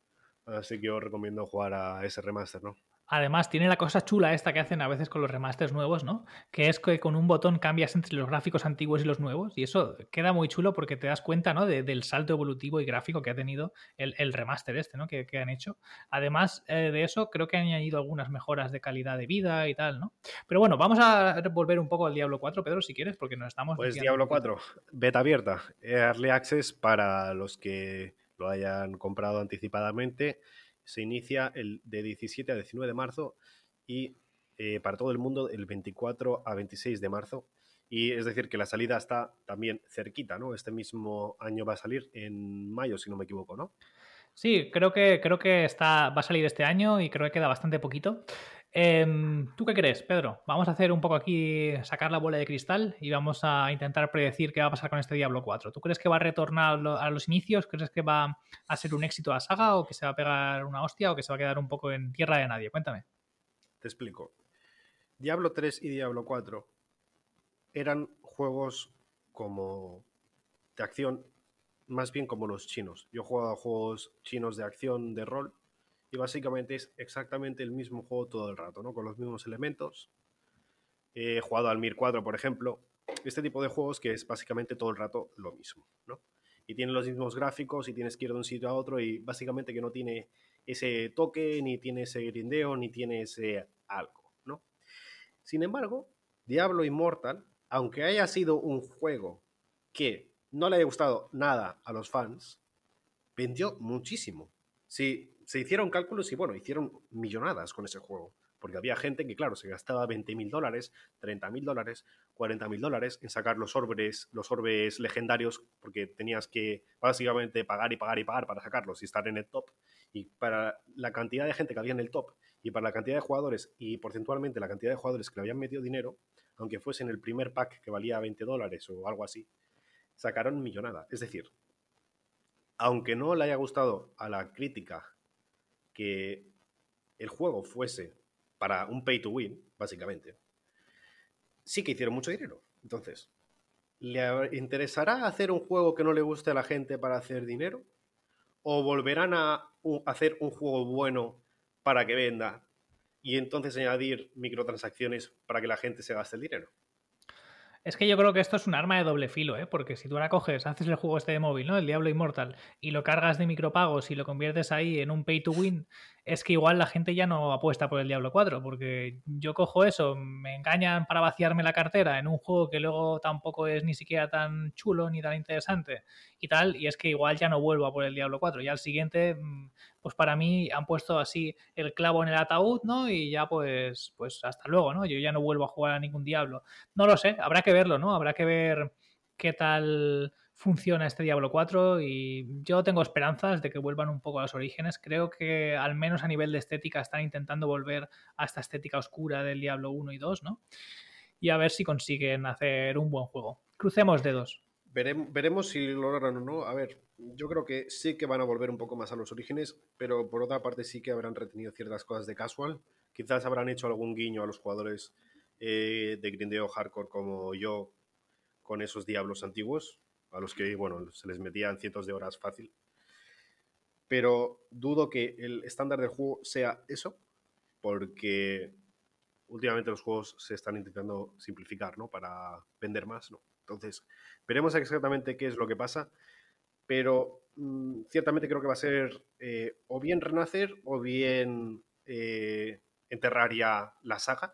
Así que os recomiendo jugar a ese remaster, ¿no? Además, tiene la cosa chula esta que hacen a veces con los remasters nuevos, ¿no? Que es que con un botón cambias entre los gráficos antiguos y los nuevos. Y eso queda muy chulo porque te das cuenta, ¿no? De, del salto evolutivo y gráfico que ha tenido el, el remaster este, ¿no? Que, que han hecho. Además eh, de eso, creo que han añadido algunas mejoras de calidad de vida y tal, ¿no? Pero bueno, vamos a volver un poco al Diablo 4, Pedro, si quieres, porque nos estamos. Pues Diablo 4, beta abierta. Early Access para los que lo hayan comprado anticipadamente se inicia el de 17 a 19 de marzo y eh, para todo el mundo el 24 a 26 de marzo. Y es decir, que la salida está también cerquita, ¿no? Este mismo año va a salir en mayo, si no me equivoco, ¿no? Sí, creo que, creo que está, va a salir este año y creo que queda bastante poquito. Eh, ¿Tú qué crees, Pedro? Vamos a hacer un poco aquí, sacar la bola de cristal y vamos a intentar predecir qué va a pasar con este Diablo 4. ¿Tú crees que va a retornar a los inicios? ¿Crees que va a ser un éxito la saga o que se va a pegar una hostia o que se va a quedar un poco en tierra de nadie? Cuéntame. Te explico. Diablo 3 y Diablo 4 eran juegos como de acción, más bien como los chinos. Yo he jugado juegos chinos de acción, de rol, y básicamente es exactamente el mismo juego todo el rato, ¿no? Con los mismos elementos. He jugado al Mir 4, por ejemplo. Este tipo de juegos que es básicamente todo el rato lo mismo, ¿no? Y tiene los mismos gráficos y tienes que ir de un sitio a otro y básicamente que no tiene ese toque, ni tiene ese grindeo, ni tiene ese algo, ¿no? Sin embargo, Diablo Immortal, aunque haya sido un juego que no le haya gustado nada a los fans, vendió muchísimo. Sí, se hicieron cálculos y bueno, hicieron millonadas con ese juego. Porque había gente que, claro, se gastaba 20 mil dólares, 30 mil dólares, 40 mil dólares en sacar los orbes, los orbes legendarios, porque tenías que básicamente pagar y pagar y pagar para sacarlos y estar en el top. Y para la cantidad de gente que había en el top y para la cantidad de jugadores y porcentualmente la cantidad de jugadores que le habían metido dinero, aunque fuese en el primer pack que valía 20 dólares o algo así, sacaron millonada. Es decir, aunque no le haya gustado a la crítica que el juego fuese para un pay to win, básicamente, sí que hicieron mucho dinero. Entonces, ¿le interesará hacer un juego que no le guste a la gente para hacer dinero? ¿O volverán a hacer un juego bueno para que venda y entonces añadir microtransacciones para que la gente se gaste el dinero? Es que yo creo que esto es un arma de doble filo, ¿eh? porque si tú ahora coges, haces el juego este de móvil, ¿no? El Diablo Immortal, y lo cargas de micropagos y lo conviertes ahí en un pay to win, es que igual la gente ya no apuesta por el Diablo 4, porque yo cojo eso, me engañan para vaciarme la cartera en un juego que luego tampoco es ni siquiera tan chulo ni tan interesante y tal, y es que igual ya no vuelvo a por el Diablo 4, ya al siguiente, mm, pues para mí han puesto así el clavo en el ataúd, ¿no? Y ya pues, pues hasta luego, ¿no? Yo ya no vuelvo a jugar a ningún Diablo. No lo sé, habrá que verlo, ¿no? Habrá que ver qué tal funciona este Diablo 4 y yo tengo esperanzas de que vuelvan un poco a los orígenes. Creo que al menos a nivel de estética están intentando volver a esta estética oscura del Diablo 1 y 2, ¿no? Y a ver si consiguen hacer un buen juego. Crucemos dedos. Veremos, si lo logran o no. A ver, yo creo que sí que van a volver un poco más a los orígenes, pero por otra parte sí que habrán retenido ciertas cosas de casual. Quizás habrán hecho algún guiño a los jugadores eh, de grindeo hardcore como yo con esos diablos antiguos, a los que, bueno, se les metían cientos de horas fácil. Pero dudo que el estándar del juego sea eso, porque últimamente los juegos se están intentando simplificar, ¿no? Para vender más, ¿no? Entonces, veremos exactamente qué es lo que pasa, pero mm, ciertamente creo que va a ser eh, o bien renacer o bien eh, enterrar ya la saga.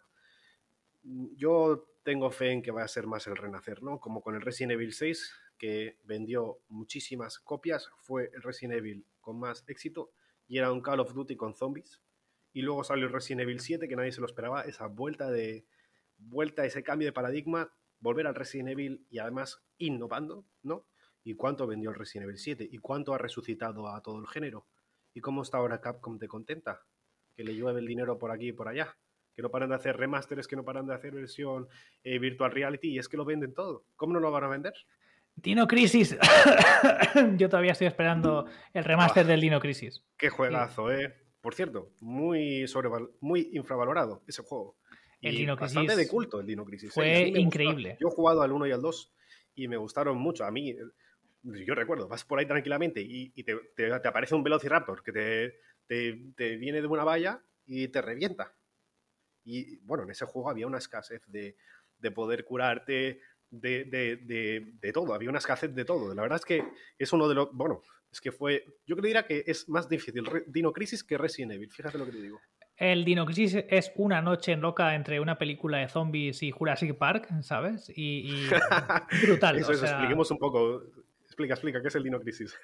Yo tengo fe en que va a ser más el renacer, ¿no? Como con el Resident Evil 6, que vendió muchísimas copias, fue el Resident Evil con más éxito y era un Call of Duty con zombies. Y luego salió el Resident Evil 7, que nadie se lo esperaba, esa vuelta de vuelta, ese cambio de paradigma, volver al Resident Evil y además innovando, ¿no? ¿Y cuánto vendió el Resident Evil 7? ¿Y cuánto ha resucitado a todo el género? ¿Y cómo está ahora Capcom te contenta? Que le llueve el dinero por aquí y por allá. Que no paran de hacer remasteres, que no paran de hacer versión eh, virtual reality y es que lo venden todo. ¿Cómo no lo van a vender? Dino Crisis. Yo todavía estoy esperando el remaster del Dino Crisis. Qué juegazo, ¿eh? Por cierto, muy, muy infravalorado ese juego. El Dino Crisis. Bastante de culto el Dino Crisis. ¿eh? Fue increíble. Yo he jugado al 1 y al 2 y me gustaron mucho. A mí, yo recuerdo, vas por ahí tranquilamente y, te, te, aparece un Velociraptor que te, te, viene de una valla y te revienta. Y bueno, en ese juego había una escasez de, de poder curarte, de, todo, había una escasez de todo. La verdad es que es uno de los, bueno, es que fue, yo creo que es más difícil Dino Crisis que Resident Evil, fíjate lo que te digo. El Dino Crisis es una noche en loca entre una película de zombies y Jurassic Park, ¿sabes? Y, brutal. Eso, expliquemos un poco. Explica, explica, ¿qué es el Dino Crisis?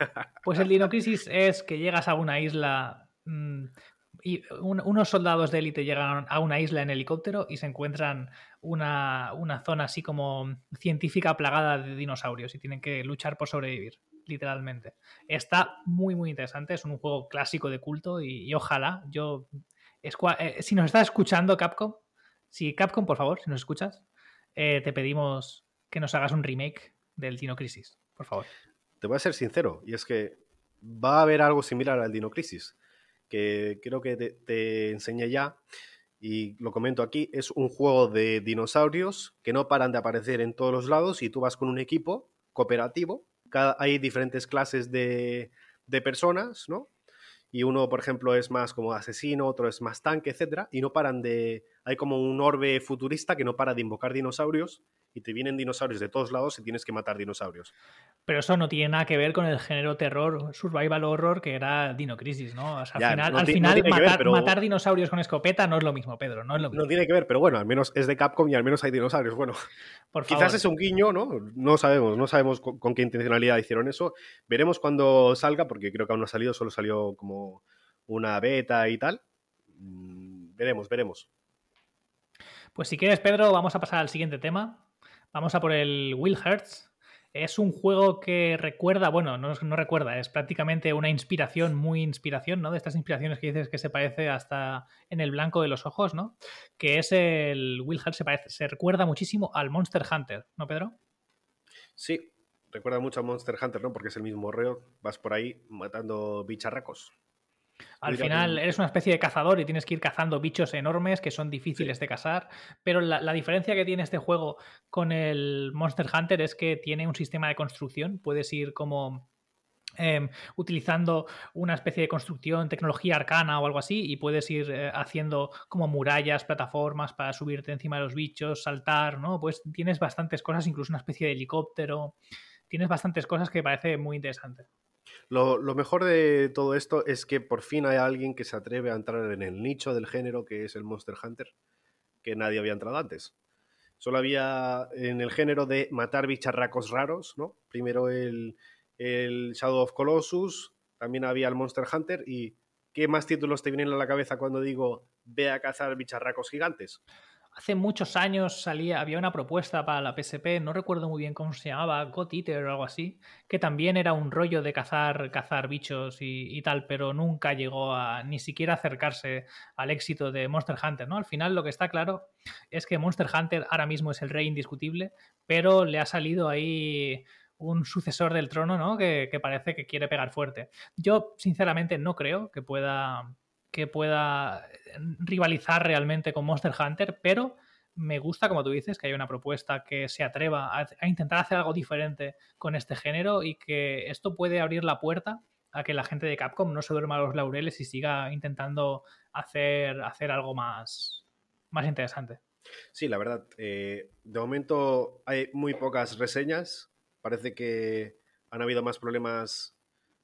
pues el Dino Crisis es que llegas a una isla y unos soldados de élite llegan a una isla en helicóptero y se encuentran una, zona así como científica plagada de dinosaurios y tienen que luchar por sobrevivir, literalmente. Está muy, muy interesante, es un juego clásico de culto y, ojalá yo... Eh, si nos estás escuchando Capcom, si Capcom, por favor, si nos escuchas, eh, te pedimos que nos hagas un remake del Dino Crisis, por favor. Te voy a ser sincero, y es que va a haber algo similar al Dino Crisis que creo que te, enseñé ya y lo comento aquí, es un juego de dinosaurios que no paran de aparecer en todos los lados y tú vas con un equipo cooperativo. Cada, hay diferentes clases de, de, personas, ¿no? Y uno, por ejemplo, es más como asesino, otro es más tanque, etcétera, y no paran de... Hay como un orbe futurista que no para de invocar dinosaurios y te vienen dinosaurios de todos lados y tienes que matar dinosaurios. Pero eso no tiene nada que ver con el género terror, survival horror que era Dino Crisis, ¿no? al final, matar, dinosaurios con escopeta no es lo mismo, Pedro, no es lo mismo. No tiene que ver, pero bueno, al menos es de Capcom y al menos hay dinosaurios. Bueno, quizás es un guiño, ¿no? No sabemos, no sabemos con, con, qué intencionalidad hicieron eso. Veremos cuando salga, porque creo que aún no ha salido, solo salió como una beta y tal. Mm, veremos, veremos. Pues si quieres, Pedro, vamos a pasar al siguiente tema, Vamos a por el Will Hertz. Es un juego que recuerda, bueno, no, no, recuerda, es prácticamente una inspiración, muy inspiración, ¿no? De estas inspiraciones que dices que se parece hasta en el blanco de los ojos, ¿no? Que es el Will Hertz, se, parece, se recuerda muchísimo al Monster Hunter, ¿no, Pedro? Sí, recuerda mucho al Monster Hunter, ¿no? Porque es el mismo reo, vas por ahí matando bicharracos. Al final eres una especie de cazador y tienes que ir cazando bichos enormes que son difíciles de cazar, pero la, diferencia que tiene este juego con el Monster Hunter es que tiene un sistema de construcción, puedes ir como em, utilizando una especie de construcción, tecnología arcana o algo así, y puedes ir eh, haciendo como murallas, plataformas para subirte encima de los bichos, saltar, ¿no? Pues tienes bastantes cosas, incluso una especie de helicóptero, tienes bastantes cosas que parece muy interesante. Lo, mejor de todo esto es que por fin hay alguien que se atreve a entrar en el nicho del género que es el Monster Hunter, que nadie había entrado antes. Solo había en el género de matar bicharracos raros, ¿no? Primero el, el Shadow of Colossus, también había el Monster Hunter y ¿qué más títulos te vienen a la cabeza cuando digo ve a cazar bicharracos gigantes? Hace muchos años salía, había una propuesta para la PSP, no recuerdo muy bien cómo se llamaba, God o algo así, que también era un rollo de cazar, cazar bichos y, tal, pero nunca llegó a ni siquiera acercarse al éxito de Monster Hunter, ¿no? Al final lo que está claro es que Monster Hunter ahora mismo es el rey indiscutible, pero le ha salido ahí un sucesor del trono, ¿no? Que parece que quiere pegar fuerte. Yo, sinceramente, no creo que pueda que pueda rivalizar realmente con Monster Hunter, pero me gusta, como tú dices, que haya una propuesta que se atreva a, intentar hacer algo diferente con este género y que esto puede abrir la puerta a que la gente de Capcom no se duerma los laureles y siga intentando hacer, hacer algo más, más interesante. Sí, la verdad. Eh, de momento hay muy pocas reseñas. Parece que han habido más problemas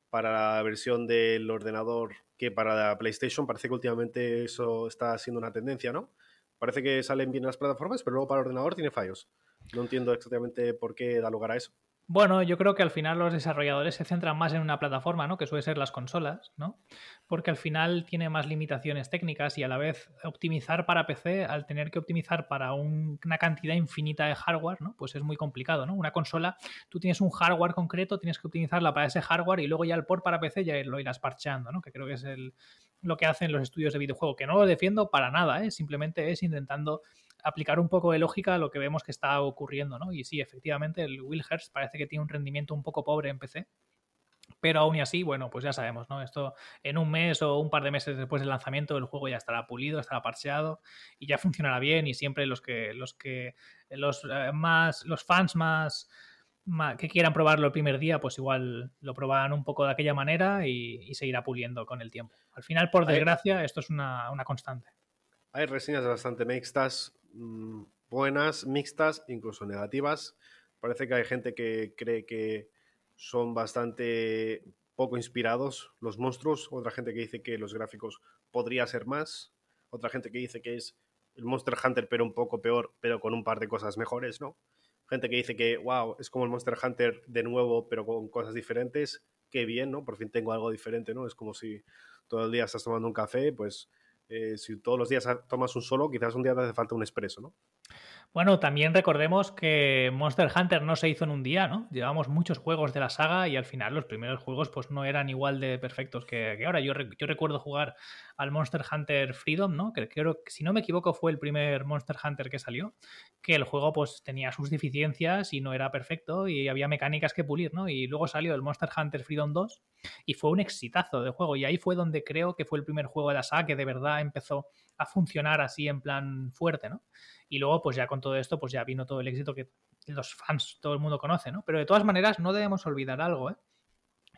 para la versión del ordenador que para la PlayStation. Parece que últimamente eso está siendo una tendencia, ¿no? Parece que salen bien las plataformas, pero luego para el ordenador tiene fallos. No entiendo exactamente por qué da lugar a eso. Bueno, yo creo que al final los desarrolladores se centran más en una plataforma, ¿no? Que suele ser las consolas, ¿no? Porque al final tiene más limitaciones técnicas y a la vez optimizar para PC, al tener que optimizar para una cantidad infinita de hardware, ¿no? Pues es muy complicado, ¿no? Una consola, tú tienes un hardware concreto, tienes que optimizarla para ese hardware y luego ya el port para PC ya lo irás parcheando, ¿no? Que creo que es el, lo que hacen los estudios de videojuego, que no lo defiendo para nada, ¿eh? Simplemente es intentando aplicar un poco de lógica a lo que vemos que está ocurriendo, ¿no? Y sí, efectivamente, el Wilhurst parece que tiene un rendimiento un poco pobre en PC. Pero aún y así, bueno, pues ya sabemos, ¿no? Esto en un mes o un par de meses después del lanzamiento el juego ya estará pulido, estará parcheado y ya funcionará bien. Y siempre los que, los que, los eh, más, los fans más, que quieran probarlo el primer día, pues igual lo probarán un poco de aquella manera y, se irá puliendo con el tiempo. Al final, por desgracia, esto es una, una constante. Hay reseñas bastante mixtas. Mm, buenas, mixtas, incluso negativas. Parece que hay gente que cree que son bastante poco inspirados los monstruos, otra gente que dice que los gráficos podría ser más, otra gente que dice que es el Monster Hunter pero un poco peor, pero con un par de cosas mejores, ¿no? Gente que dice que, wow, es como el Monster Hunter de nuevo, pero con cosas diferentes, qué bien, ¿no? Por fin tengo algo diferente, ¿no? Es como si todo el día estás tomando un café, pues eh, si todos los días tomas un solo, quizás un día te hace falta un expreso, ¿no? Bueno, también recordemos que Monster Hunter no se hizo en un día, ¿no? Llevamos muchos juegos de la saga y al final los primeros juegos pues no eran igual de perfectos que, ahora. Yo, recuerdo jugar al Monster Hunter Freedom, ¿no? Que creo si no me equivoco fue el primer Monster Hunter que salió, que el juego pues tenía sus deficiencias y no era perfecto y había mecánicas que pulir, ¿no? Y luego salió el Monster Hunter Freedom 2 y fue un exitazo de juego y ahí fue donde creo que fue el primer juego de la saga que de verdad empezó a funcionar así en plan fuerte, ¿no? Y luego, pues ya con todo esto, pues ya vino todo el éxito que los fans, todo el mundo conoce, ¿no? Pero de todas maneras, no debemos olvidar algo, ¿eh?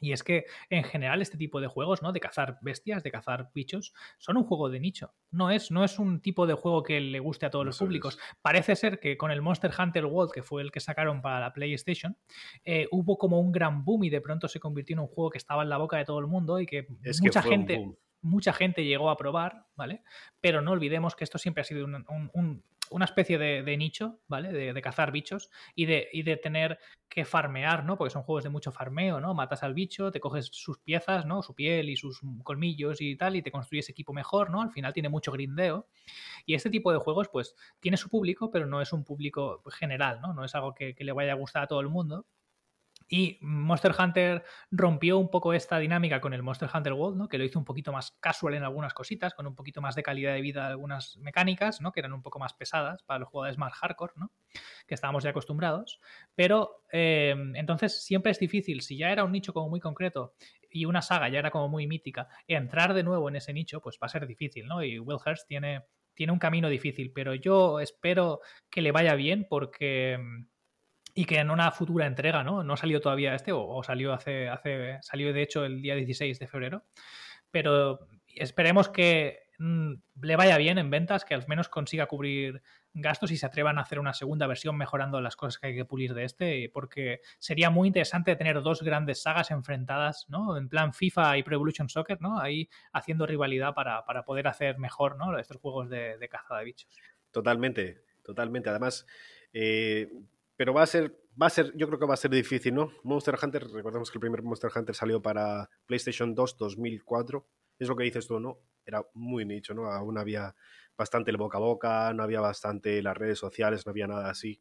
Y es que en general este tipo de juegos, ¿no? De cazar bestias, de cazar bichos, son un juego de nicho. No es, no es un tipo de juego que le guste a todos los públicos. Parece ser que con el Monster Hunter World, que fue el que sacaron para la PlayStation, eh, hubo como un gran boom y de pronto se convirtió en un juego que estaba en la boca de todo el mundo y que mucha gente mucha gente llegó a probar, ¿vale? Pero no olvidemos que esto siempre ha sido una especie de, nicho, ¿vale? De, cazar bichos y de, de tener que farmear, ¿no? Porque son juegos de mucho farmeo, ¿no? Matas al bicho, te coges sus piezas, ¿no? Su piel y sus colmillos y tal, y te construyes equipo mejor, ¿no? Al final tiene mucho grindeo. Y este tipo de juegos, pues, tiene su público, pero no es un público general, ¿no? No es algo que le vaya a gustar a todo el mundo. Y Monster Hunter rompió un poco esta dinámica con el Monster Hunter World, ¿no? que lo hizo un poquito más casual en algunas cositas, con un poquito más de calidad de vida algunas mecánicas, ¿no? que eran un poco más pesadas para los jugadores más hardcore, ¿no? que estábamos ya acostumbrados. Pero em, entonces siempre es difícil, si ya era un nicho como muy concreto y una saga ya era como muy mítica, entrar de nuevo en ese nicho, pues va a ser difícil, ¿no? Y Will Hurst tiene, tiene un camino difícil, pero yo espero que le vaya bien porque y que en una futura entrega, ¿no? No salió todavía este, o, salió hace, hace, salió de hecho el día 16 de febrero, pero esperemos que mm, le vaya bien en ventas, que al menos consiga cubrir gastos y se atrevan a hacer una segunda versión mejorando las cosas que hay que pulir de este, porque sería muy interesante tener dos grandes sagas enfrentadas, ¿no? En plan FIFA y Pro Evolution Soccer, ¿no? Ahí haciendo rivalidad para, poder hacer mejor, ¿no? Estos juegos de, de caza de bichos. Totalmente, totalmente. Además, eh, pero va a ser, va a ser, yo creo que va a ser difícil, ¿no? Monster Hunter, recordemos que el primer Monster Hunter salió para PlayStation 2 2004. Es lo que dices tú, ¿no? Era muy nicho, ¿no? Aún había bastante el boca a boca, no había bastante las redes sociales, no había nada así.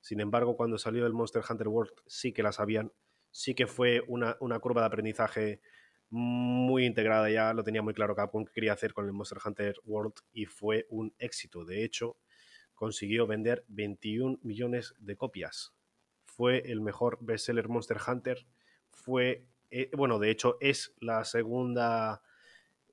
Sin embargo, cuando salió el Monster Hunter World sí que la sabían, sí que fue una, una curva de aprendizaje muy integrada ya, lo tenía muy claro Capcom que quería hacer con el Monster Hunter World y fue un éxito. De hecho, consiguió vender 21 millones de copias. Fue el mejor bestseller Monster Hunter. Fue, eh, bueno, de hecho es la segunda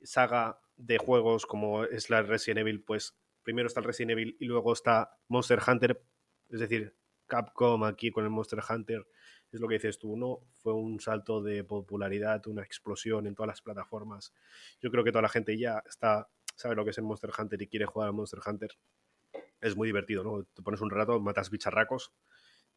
saga de juegos como es la Resident Evil, pues primero está el Resident Evil y luego está Monster Hunter, es decir, Capcom aquí con el Monster Hunter, es lo que dices tú, ¿no? Fue un salto de popularidad, una explosión en todas las plataformas. Yo creo que toda la gente ya está, sabe lo que es el Monster Hunter y quiere jugar al Monster Hunter. Es muy divertido, ¿no? Te pones un rato, matas bicharracos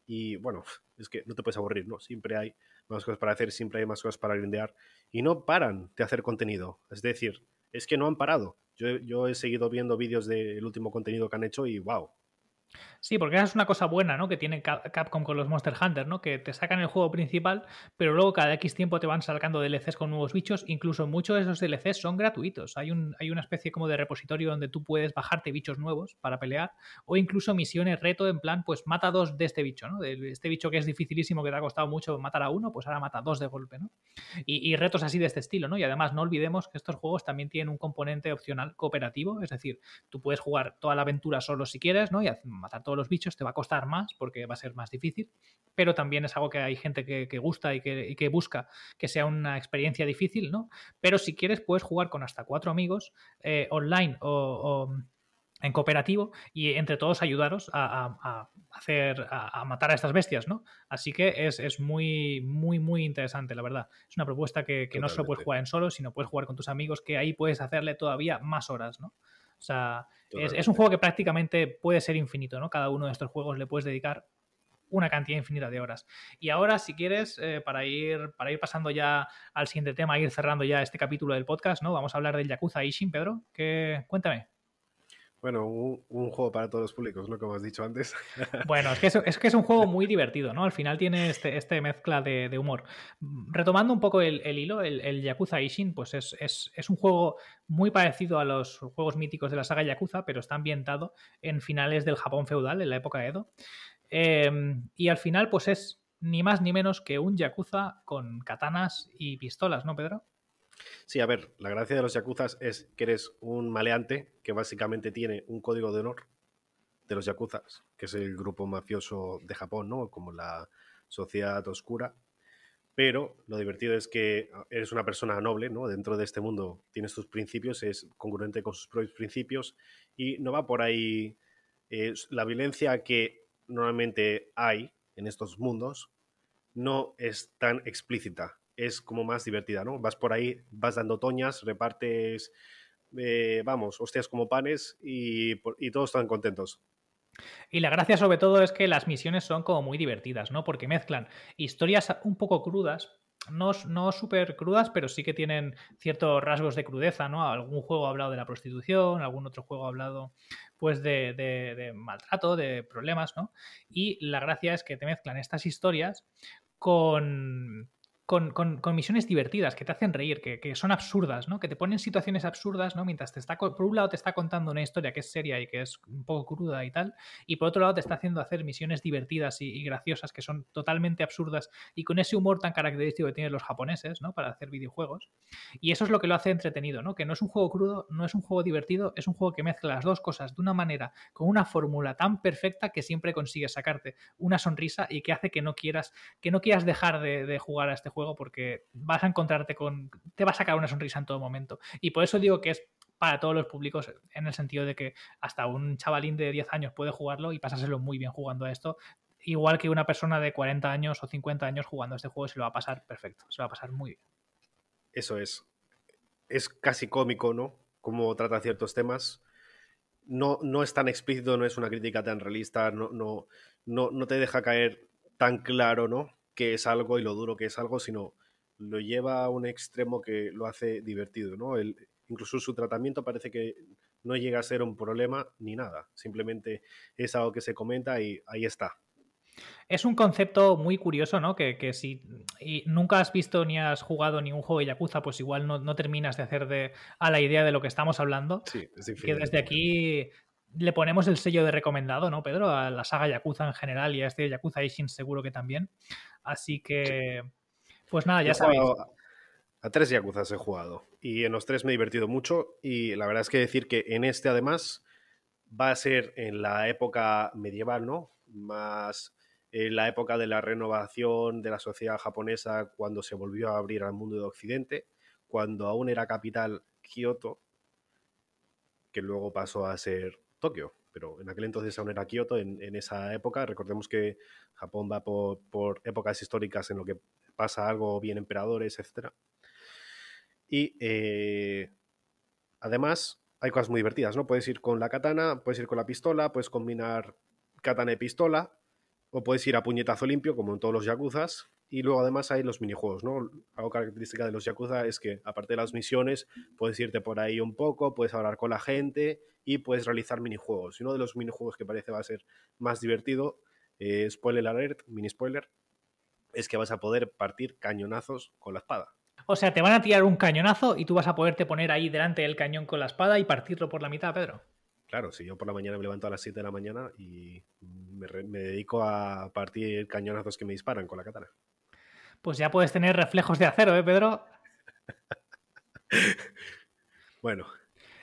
y bueno, es que no te puedes aburrir, ¿no? Siempre hay más cosas para hacer, siempre hay más cosas para grindear y no paran de hacer contenido. Es decir, es que no han parado. Yo, yo he seguido viendo vídeos del último contenido que han hecho y wow, Sí, porque esa es una cosa buena, ¿no? Que tiene Capcom con los Monster Hunter, ¿no? Que te sacan el juego principal, pero luego cada X tiempo te van sacando DLCs con nuevos bichos. Incluso muchos de esos DLCs son gratuitos. Hay, un, hay una especie como de repositorio donde tú puedes bajarte bichos nuevos para pelear, o incluso misiones reto en plan, pues mata dos de este bicho, ¿no? De este bicho que es dificilísimo, que te ha costado mucho matar a uno, pues ahora mata dos de golpe, ¿no? Y, y retos así de este estilo, ¿no? Y además no olvidemos que estos juegos también tienen un componente opcional cooperativo, es decir, tú puedes jugar toda la aventura solo si quieres, ¿no? Y matar todos los bichos te va a costar más porque va a ser más difícil, pero también es algo que hay gente que, gusta y que, busca que sea una experiencia difícil, ¿no? Pero si quieres puedes jugar con hasta cuatro amigos eh, online o, en cooperativo y entre todos ayudaros a, hacer a, matar a estas bestias, ¿no? Así que es, muy, muy, muy interesante, la verdad. Es una propuesta que, que no solo puedes jugar en solo, sino puedes jugar con tus amigos, que ahí puedes hacerle todavía más horas, ¿no? O sea, es, un juego que prácticamente puede ser infinito, ¿no? Cada uno de estos juegos le puedes dedicar una cantidad infinita de horas. Y ahora, si quieres, eh, para, ir, para ir pasando ya al siguiente tema, ir cerrando ya este capítulo del podcast, ¿no? Vamos a hablar del Yakuza Ishin, Pedro. ¿Qué... Cuéntame. Bueno, un, juego para todos los públicos, ¿no? Como has dicho antes. Bueno, es que es, un juego muy divertido, ¿no? Al final tiene este, este mezcla de, humor. Retomando un poco el, hilo, el, Yakuza Ishin, pues es, un juego muy parecido a los juegos míticos de la saga Yakuza, pero está ambientado en finales del Japón feudal, en la época Edo. Em, y al final, pues es ni más ni menos que un Yakuza con katanas y pistolas, ¿no, Pedro? Sí, a ver, la gracia de los yakuzas es que eres un maleante que básicamente tiene un código de honor de los yakuzas, que es el grupo mafioso de Japón, ¿no? Como la sociedad oscura. Pero lo divertido es que eres una persona noble, ¿no? Dentro de este mundo tienes tus principios, es congruente con sus propios principios y no va por ahí. la violencia que normalmente hay en estos mundos no es tan explícita es como más divertida, ¿no? Vas por ahí, vas dando toñas, repartes, eh, vamos, hostias como panes y, y todos están contentos. Y la gracia sobre todo es que las misiones son como muy divertidas, ¿no? Porque mezclan historias un poco crudas, no, no súper crudas, pero sí que tienen ciertos rasgos de crudeza, ¿no? Algún juego ha hablado de la prostitución, algún otro juego ha hablado pues de, de maltrato, de problemas, ¿no? Y la gracia es que te mezclan estas historias con, con, misiones divertidas, que te hacen reír, que, son absurdas, ¿no? Que te ponen situaciones absurdas, ¿no? Mientras te está, por un lado te está contando una historia que es seria y que es un poco cruda y tal, y por otro lado te está haciendo hacer misiones divertidas y, graciosas que son totalmente absurdas y con ese humor tan característico que tienen los japoneses, ¿no? Para hacer videojuegos. Y eso es lo que lo hace entretenido, ¿no? Que no es un juego crudo, no es un juego divertido, es un juego que mezcla las dos cosas de una manera, con una fórmula tan perfecta que siempre consigue sacarte una sonrisa y que hace que no quieras, que no quieras dejar de, de jugar a este juego juego porque vas a encontrarte con. te va a sacar una sonrisa en todo momento. Y por eso digo que es para todos los públicos, en el sentido de que hasta un chavalín de 10 años puede jugarlo y pasárselo muy bien jugando a esto. Igual que una persona de 40 años o 50 años jugando a este juego se lo va a pasar perfecto, se lo va a pasar muy bien. Eso es. Es casi cómico, ¿no? Como trata ciertos temas. No, no es tan explícito, no es una crítica tan realista, no, no, no, no te deja caer tan claro, ¿no? Que es algo y lo duro que es algo, sino lo lleva a un extremo que lo hace divertido, ¿no? El, incluso su tratamiento parece que no llega a ser un problema ni nada, simplemente es algo que se comenta y ahí está. Es un concepto muy curioso, ¿no? Que, si nunca has visto ni has jugado ni un juego de Yakuza, pues igual no, terminas de hacer de, a la idea de lo que estamos hablando. Sí, es difícil. Que desde aquí le ponemos el sello de recomendado, ¿no, Pedro? A la saga Yakuza en general y a este Yakuza Ishin seguro que también. Así que, pues nada, ya sabéis. A tres Yakuzas he jugado y en los tres me he divertido mucho y la verdad es que decir que en este además va a ser en la época medieval, ¿no? Más en la época de la renovación de la sociedad japonesa cuando se volvió a abrir al mundo de Occidente, cuando aún era capital Kioto, que luego pasó a ser Tokio, pero en aquel entonces aún era Kioto, en, esa época. Recordemos que Japón va por, épocas históricas en lo que pasa algo bien emperadores, etc. Y eh, además hay cosas muy divertidas, ¿no? Puedes ir con la katana, puedes ir con la pistola, puedes combinar katana y pistola, o puedes ir a puñetazo limpio, como en todos los yakuzas. Y luego además hay los minijuegos, ¿no? Algo característica de los Yakuza es que, aparte de las misiones, puedes irte por ahí un poco, puedes hablar con la gente y puedes realizar minijuegos. Y uno de los minijuegos que parece va a ser más divertido, eh, spoiler alert, mini spoiler, es que vas a poder partir cañonazos con la espada. O sea, te van a tirar un cañonazo y tú vas a poderte poner ahí delante del cañón con la espada y partirlo por la mitad, Pedro. Claro, si yo por la mañana me levanto a las 7 de la mañana y me, me dedico a partir cañonazos que me disparan con la katana. Pues ya puedes tener reflejos de acero, ¿eh, Pedro? bueno.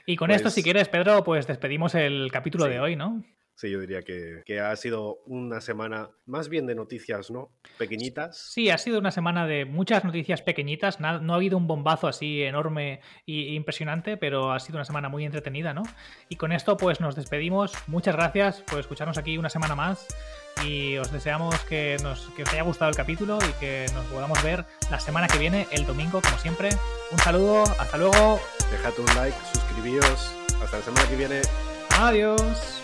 Y con esto, si pues quieres, Pedro, pues despedimos el capítulo de hoy, ¿no? Sí, yo diría que, ha sido una semana más bien de noticias, ¿no? Pequeñitas. Sí, ha sido una semana de muchas noticias pequeñitas. No, ha habido un bombazo así enorme e impresionante, pero ha sido una semana muy entretenida, ¿no? Y con esto, pues nos despedimos. Muchas gracias por escucharnos aquí una semana más. Y os deseamos que, nos, que os haya gustado el capítulo y que nos podamos ver la semana que viene, el domingo, como siempre. Un saludo, hasta luego. Dejad un like, suscribíos. Hasta la semana que viene. Adiós.